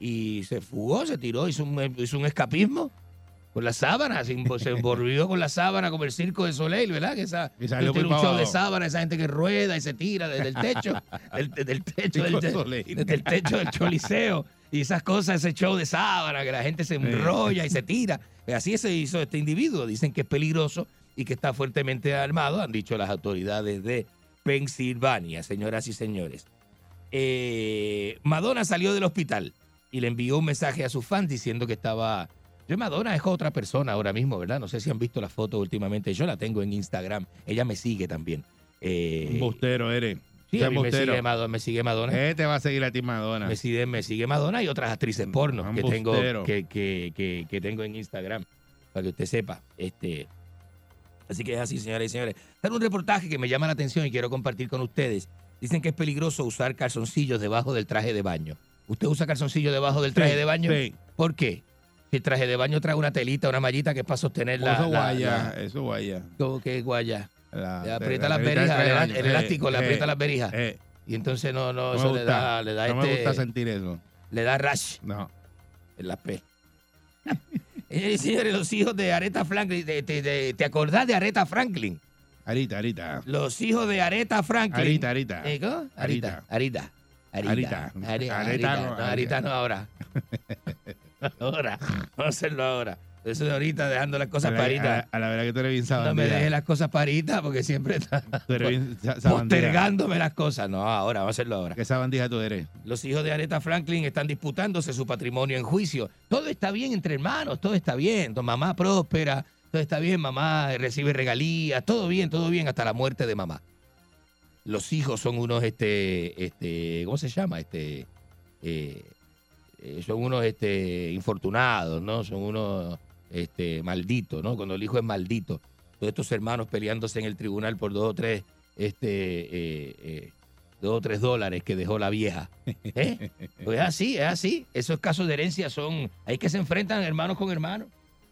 y se fugó, se tiró, hizo un, hizo un escapismo con las sábanas, se envo- se envolvió con la sábana como el circo de Soleil, ¿verdad? Que esa, Y salió un show de sábana, esa gente que rueda y se tira desde el techo, [LAUGHS] del, del techo, del, Circo de te- Soleil. desde el techo del choliseo y esas cosas, ese show de sábana, que la gente se enrolla y se tira. Así se hizo este individuo. Dicen que es peligroso y que está fuertemente armado, han dicho las autoridades de Pensilvania, señoras y señores. Eh, Madonna salió del hospital y le envió un mensaje a sus fans diciendo que estaba... Yo Madonna es otra persona ahora mismo, ¿verdad? No sé si han visto la foto últimamente. Yo la tengo en Instagram. Ella me sigue también. Eh, Un bostero eres. Sí, Ese a mí me sigue, Madonna, me sigue Madonna. Eh, te va a seguir a ti, Madonna. Me sigue, me sigue Madonna y otras actrices porno que tengo, que, que, que, que tengo en Instagram, para que usted sepa. Este, así que es así, señoras y señores. En un reportaje que me llama la atención y quiero compartir con ustedes. Dicen que es peligroso usar calzoncillos debajo del traje de baño. ¿Usted usa calzoncillos debajo del traje Sí, de baño? sí. ¿Por qué? Si el traje de baño trae una telita, una mallita que es para sostener la... eso la- guaya, la- eso guaya. ¿Cómo que guaya? La- Le aprieta la las berijas, el, el Eh, elástico, le eh, aprieta las berijas. eh. Y entonces no, no, No eso le da, le da no este, me gusta sentir eso. le da rash No. en la P. [LAUGHS] Señores y señores, los hijos de Aretha Franklin, de- de- de- ¿te acordás de Aretha Franklin? Ahorita, ahorita. Los hijos de Aretha Franklin. Ahorita, ahorita. Eh, ¿cómo? Arita. Arita. Arita. Arita. Arita. no, Arita. Arita no ahora. [LAUGHS] [LAUGHS] ahora. Vamos a hacerlo ahora. Eso de ahorita dejando las cosas paritas. a- a la verdad que tú eres bien No sabandija. me dejes las cosas paritas porque siempre está Tú eres bien sa- [LAUGHS] sabandija. postergándome las cosas. No, ahora, vamos a hacerlo ahora. ¿Qué sabandija tú eres? Los hijos de Aretha Franklin están disputándose su patrimonio en juicio. Todo está bien entre hermanos, todo está bien. Tu Mamá próspera, todo está bien, mamá recibe regalías, todo bien, todo bien, hasta la muerte de mamá. Los hijos son unos, este, este, ¿cómo se llama? Este, eh, eh, son unos, este, infortunados, ¿no? Son unos, este, malditos, ¿no? Cuando el hijo es maldito. Todos estos hermanos peleándose en el tribunal por dos o tres, este, eh, eh, dos o tres dólares que dejó la vieja. [LAUGHS] ¿Eh? Pues es así, es así. Esos casos de herencia son, hay que se enfrentan hermanos con hermanos.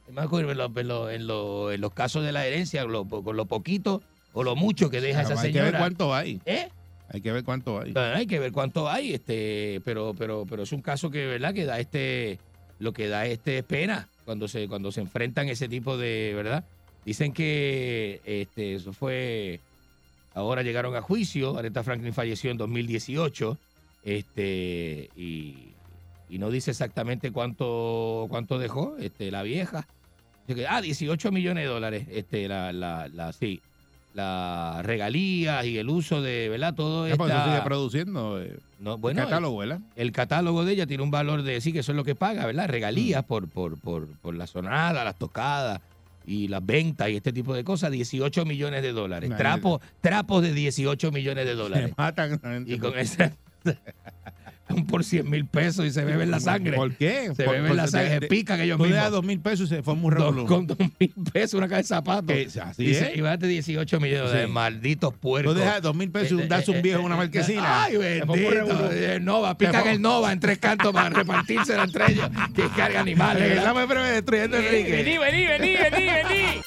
Hermanos con- los- en los- en los- en los casos de la herencia, lo- con lo poquito o lo mucho que deja esa hay señora. que ver cuánto hay. ¿Eh? Hay que ver cuánto hay. Bueno, hay que ver cuánto hay, este, pero, pero, pero es un caso que, ¿verdad? Que da este, lo que da este es pena cuando se, cuando se enfrentan ese tipo de, ¿verdad? Dicen que este, eso fue, ahora llegaron a juicio, Aretha Franklin falleció en 2018, este, y, y no dice exactamente cuánto, cuánto dejó, este, la vieja. Ah, 18 millones de dólares, este, la, la, la, sí, las regalías y el uso de, ¿verdad? Todo eso esta- sigue produciendo. eh, no, bueno, catálogo, ¿verdad? El, el catálogo de ella tiene un valor de, sí, que eso es lo que paga, ¿verdad? Mm. Regalías por, por, por, por la sonada, las tocadas y las ventas y este tipo de cosas, 18 millones de dólares. Trapos, trapos de 18 millones de dólares. Se matan. Y con por- [LAUGHS] un por 100 mil pesos y se beben la sangre. ¿Por qué? Se Por- beben por- la sangre, de- se de- pican ellos Tú le mismos. das dos mil pesos y se un Dos- revolú. con dos mil pesos, una caja de zapatos. Que- así y, se- es. y de 18 millones de Sí. malditos Tú puercos. dejas dos mil pesos y Eh, das un eh, viejo en eh, una eh, marquesina. Ay, un bendito. El Nova, pican el Nova en tres cantos para repartirse entre ellos. [LAUGHS] Que carga animales. breve destruyendo Enrique. Vení, vení, vení, vení, vení.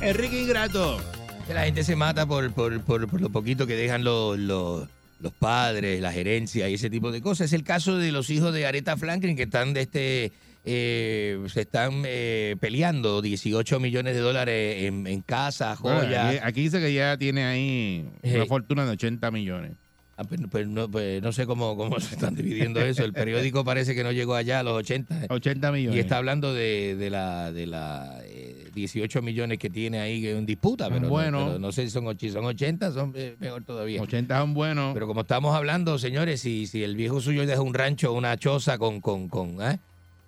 Enrique Ingrato. Que la gente se mata por, por, por, por lo poquito que dejan los, los, los padres, la gerencia y ese tipo de cosas. Es el caso de los hijos de Aretha Franklin que están de este eh, se están eh, peleando 18 millones de dólares en, en casa, Bueno, joyas. aquí, aquí dice que ya tiene ahí una Sí. fortuna de 80 millones. Ah, pues, pues no, pues no sé cómo, cómo [LAUGHS] se están dividiendo eso. El periódico parece que no llegó allá a los 80. 80 millones. Y está hablando de, de la, de, la, eh, 18 millones que tiene ahí en disputa, pero, no- Bueno. pero no, sé si son, son 80, son eh, mejor todavía. 80 son buenos. Pero como estamos hablando, señores, si, si el viejo suyo deja un rancho, una choza con, con, con, ¿eh?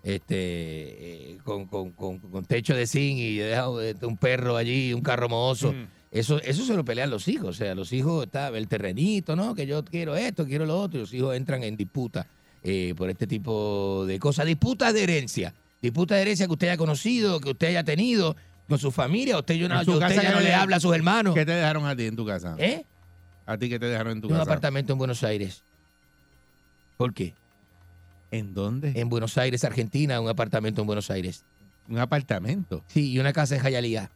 este, eh, con, con, con- con techo de zinc y deja eh, un perro allí, un carro mohoso, Mm. Eso, eso se lo pelean los hijos. O sea, los hijos, está el terrenito, ¿no? Que yo quiero esto, quiero lo otro, y los hijos entran en disputa eh, por este tipo de cosas. Disputas de herencia. Disputas de herencia que usted haya conocido, que usted haya tenido con su familia. Usted, yo no, usted ya no le habla a sus hermanos. ¿Qué te dejaron a ti en tu casa? ¿Eh? ¿A ti qué te dejaron en tu un casa? apartamento en Buenos Aires. ¿Por qué? ¿En dónde? En Buenos Aires, Argentina, un apartamento en Buenos Aires. ¿Un apartamento? Sí, y una casa en Jayalía.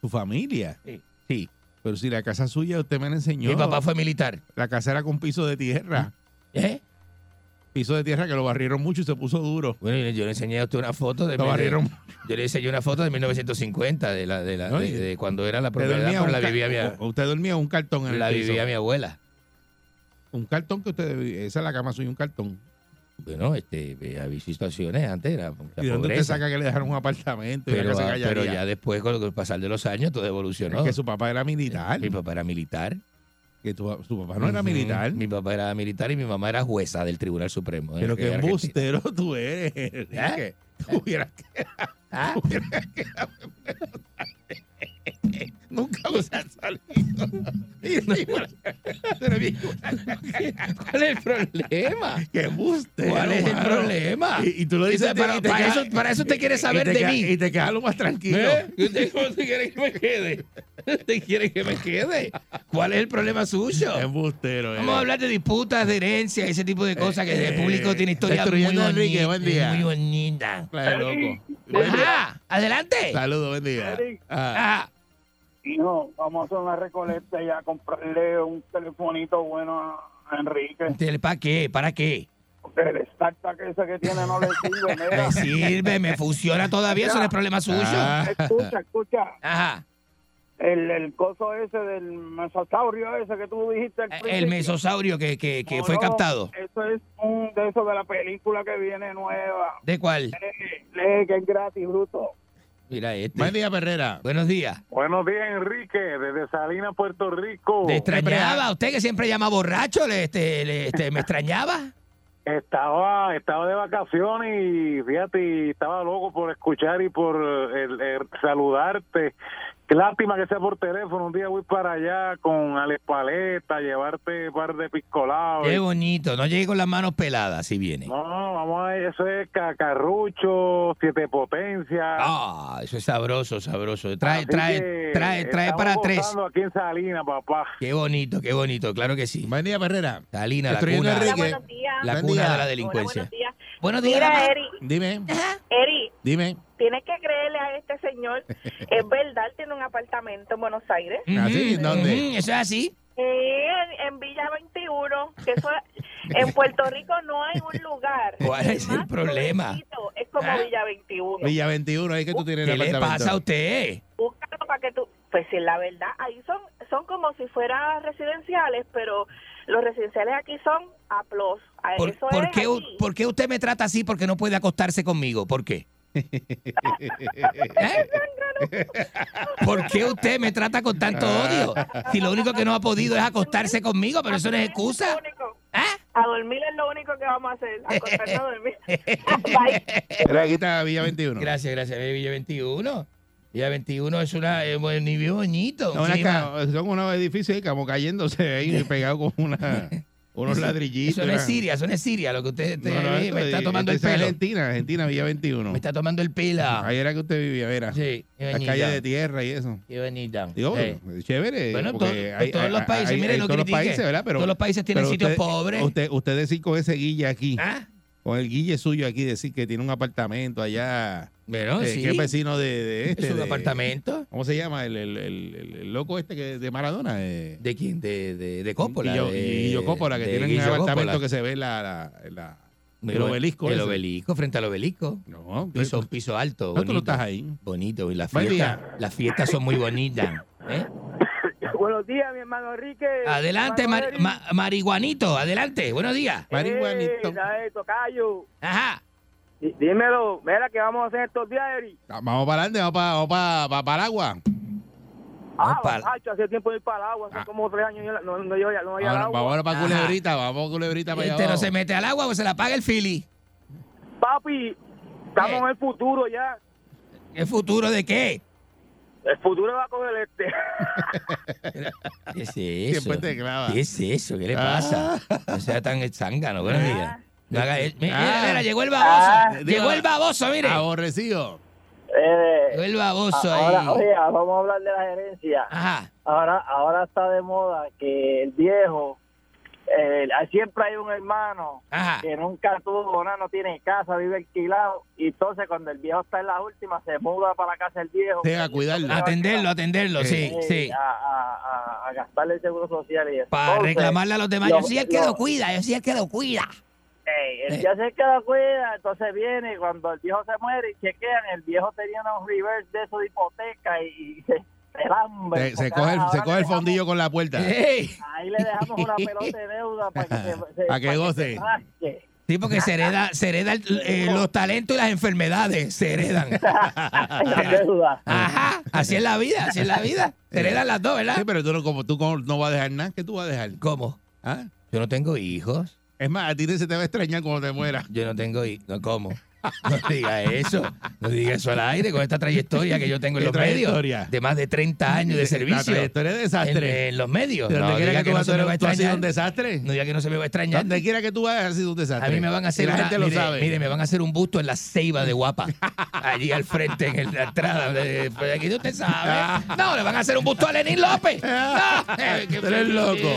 ¿Tu familia? Sí. Sí. Pero si la casa suya usted me la enseñó. Mi papá fue militar. La casa era con piso de tierra. ¿Eh? Piso de tierra que lo barrieron mucho y se puso duro. Bueno, yo le enseñé a usted una foto de, Lo de- barrieron. yo le enseñé una foto de 1950 de la de, la, No, de, de cuando era la propiedad, la vivía mi, usted dormía un cartón en la el piso. vivía mi abuela. Un cartón que usted esa es la cama suya, un cartón. Bueno, este, eh, había situaciones antes, era ¿Y de dónde usted pobreza. saca que le dejaron un apartamento? y Pero, casa ah, Gallería? pero ya después, con el pasar de los años, todo evolucionó. Es que su papá era militar. Mi papá era militar. Que tu, su papá no era militar. Mi papá era militar y mi mamá era jueza del Tribunal Supremo. Pero qué argentina. embustero [LAUGHS] tú eres, Enrique. Tú hubieras quedado- [LAUGHS] ¿Ah? tú hubieras quedado [LAUGHS] Nunca salido. [LAUGHS] Pero bien igual. ¿Cuál es el problema? Qué embustero. ¿Cuál es el mano. problema? Y, y tú lo dices Dice, para, te para quedas- eso, para eso usted quiere y saber te de mí. Y te quedas lo más tranquilo. ¿Eh? ¿Y ¿Usted cómo usted quiere que me quede? ¿Usted quiere que me quede? ¿Cuál es el problema suyo? Embustero. Vamos a hablar de disputas, de herencia, ese tipo de cosas que el público tiene historia muy Destruyendo a Enrique, bonita. buen día. Muy bonita. Claro, loco. Ajá, adelante. Saludos, buen día. Ah, Ajá. Hijo, vamos a hacer una recolecta y a comprarle un telefonito bueno a Enrique. ¿Para qué? ¿Para qué? Porque el startup ese que tiene no le [LAUGHS] sirve. Mira. Me sirve, me funciona todavía, eso no es problema suyo. Ah. Escucha, escucha. Ajá. El, el coso ese del mesosaurio ese que tú dijiste al El mesosaurio que, que, que No, fue captado. Eso es un de esos de la película que viene nueva. ¿De cuál? Lee, lee que es gratis, bruto. Mira este. Buen día, Perrera. Buenos días. Buenos días, Enrique, desde Salinas, Puerto Rico. ¿Le extrañaba? ¿Usted que siempre llama borracho, le, este, le- este, me extrañaba? Estaba, estaba de vacaciones y fíjate, estaba loco por escuchar y por eh, el- el saludarte. Qué lástima que sea por teléfono. Un día voy para allá con Alex Paleta, llevarte un par de piscolados. Qué bonito, no llegue con las manos peladas si viene. No, vamos a eso es cacarrucho, siete potencias. Ah, eso es sabroso, sabroso. Trae, Así trae, trae, trae para tres. aquí en Salinas, papá. Qué bonito, qué bonito, claro que sí. Buen día, Perrera. Salina, la cuna, la Buen cuna día. de la delincuencia. Hola, buenos días. Buenos días, Mira. Eri, Dime, Eri, dime. tienes que creerle a este señor. [LAUGHS] es verdad, él tiene un apartamento en Buenos Aires. ¿Así? ¿Dónde? Eso es así. Eh, en, en Villa 21, que eso es- en Puerto Rico no hay un lugar. ¿Cuál es el problema? nuevecito, Es como ¿Ah? Villa 21. Villa 21, ahí que tú tienes ¿Qué el le apartamento. pasa a usted? Búscalo para que tú. Pues sí, la verdad, ahí son, son como si fueran residenciales, pero los residenciales aquí son a plus. A- ¿Por, eso por es qué, por qué usted me trata así porque no puede acostarse conmigo? ¿Por qué? [LAUGHS] ¿Eh? ¿Por qué usted me trata con tanto odio? Si lo único que no ha podido es acostarse conmigo, pero eso no es excusa. ¿Ah? A dormir es lo único que vamos a hacer, acostarnos a dormir. [LAUGHS] Bye. Pero aquí está Villa 21. Gracias, gracias. Villa 21. Villa 21 es una es bonito. un No, una clima- ca- son unos edificios ahí como cayéndose ahí [LAUGHS] pegados con una, unos ladrillitos. Eso no es Siria, eso no es Siria. Lo que usted usted No, no, me está es- tomando el pelo. Argentina, Argentina, Villa 21. Me está tomando el pelo. Ahí era que usted vivía, verá. Sí, bonita. calles de tierra y eso. Qué bonita. Digo, Sí. chévere. Bueno, porque to- hay- todos hay- los países, hay- mire, no todos los países, ¿verdad? Pero, Todos los países tienen sitios pobres. Usted, usted decir con ese guille aquí, ¿Ah? Con el guille suyo aquí, decir que tiene un apartamento allá. Bueno, eh, sí. que es vecino de, de este. Es un de- apartamento. ¿Cómo se llama? El, el- el- loco este que de Maradona. eh. ¿De quién? De, de, de Coppola. Guillo, Guillo Coppola, que tiene un apartamento Coppola. que se ve la, la, la- el obelisco. El ese. obelisco, frente al obelisco. No, Piso, piso alto. No, tú no bonito. estás ahí. Bonito. Y las fiestas, las fiestas son muy bonitas. ¿eh? Buenos días, mi hermano Enrique. Adelante, Hermano Mar- Eri. ma- marihuanito. Adelante. Buenos días. Marihuanito. Eh, dale, tocayo. Ajá. Dí- Dímelo, mira, ¿qué vamos a hacer estos días, Eri? Vamos para adelante, vamos para, vamos para, para, el agua. Ah, macho, hace tiempo de ir para el agua, hace como tres años yo no, no, no al Vamos, agua. vamos para. Culebrita, vamos para Culebrita para allá Este no se mete al agua o se la paga el Philly. Papi, estamos en el futuro ya. ¿El futuro de qué? El futuro va con el este. [LAUGHS] ¿Qué es eso? Siempre te clava. ¿Qué es eso? ¿Qué le Ah. pasa? No sea tan zángano, buenos días. No haga el- mira, Ah. mira, llegó el baboso. Ah. llegó el baboso, mire. Aborrecido. Llegó el baboso Ahora, ahí. oye, vamos a hablar de la gerencia. Ajá. Ahora, ahora está de moda que el viejo, eh, siempre hay un hermano Ajá. que nunca tuvo nada, no tiene casa, vive alquilado, y entonces cuando el viejo está en la última se muda para la casa del viejo. Sí, a cuidarlo. Atenderlo, atenderlo, sí, sí. A, a- a- a gastarle el seguro social y eso. Para Entonces, reclamarle a los demás. Yo soy el que lo- cuida, yo soy el que lo cuida. Ey, el día se queda cuida, entonces viene y cuando el viejo se muere y chequean, el viejo tenía unos reverse de eso de hipoteca y, y se, coge, el, se coge el dejamos- fondillo con la puerta. Ahí le dejamos una pelota de deuda para que se, se- [LAUGHS] Pa' que para goce. se rasque. Sí, porque se hereda, se hereda el- eh, los talentos y las enfermedades. Se heredan. [LAUGHS] La deuda. Ajá. Así es la vida, así es la vida. Se heredan las dos, ¿verdad? Sí, pero tú no, como, tú como no vas a dejar nada. ¿Qué tú vas a dejar? ¿Cómo? ¿Ah? Yo no tengo hijos. Es más, a ti se te va a extrañar cuando te mueras. Yo no tengo hijos. No, ¿Cómo? No diga eso. No diga eso al aire con esta trayectoria que yo tengo en ¿Qué los medios. trayectoria? De más de 30 años de La servicio. trayectoria de desastre. En, en los medios. ¿De ¿Dónde No quiera diga que que tú no se me va a tú has sido extrañar. un desastre? No diga que no se me va a extrañar. Donde quiera que tú vayas, has sido un desastre. A mí me van a hacer Y la una- gente lo mire, sabe. Mire, me van a hacer un busto en la ceiba de Guapa. Allí al frente, en la entrada. pues aquí usted sabe. [LAUGHS] No, le van a hacer un busto a Lenín López. No, [LAUGHS] Tú eres loco.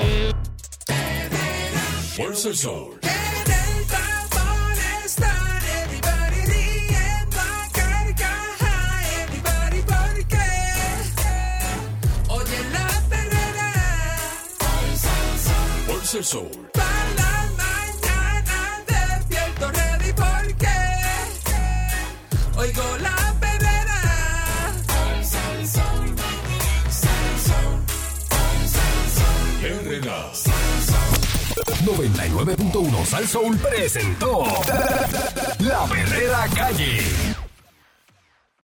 Fuerza el Sol. El Sol. para la mañana despierto ready porque oigo la perrera. 99.1 Sal Soul presentó La Verdadera Calle.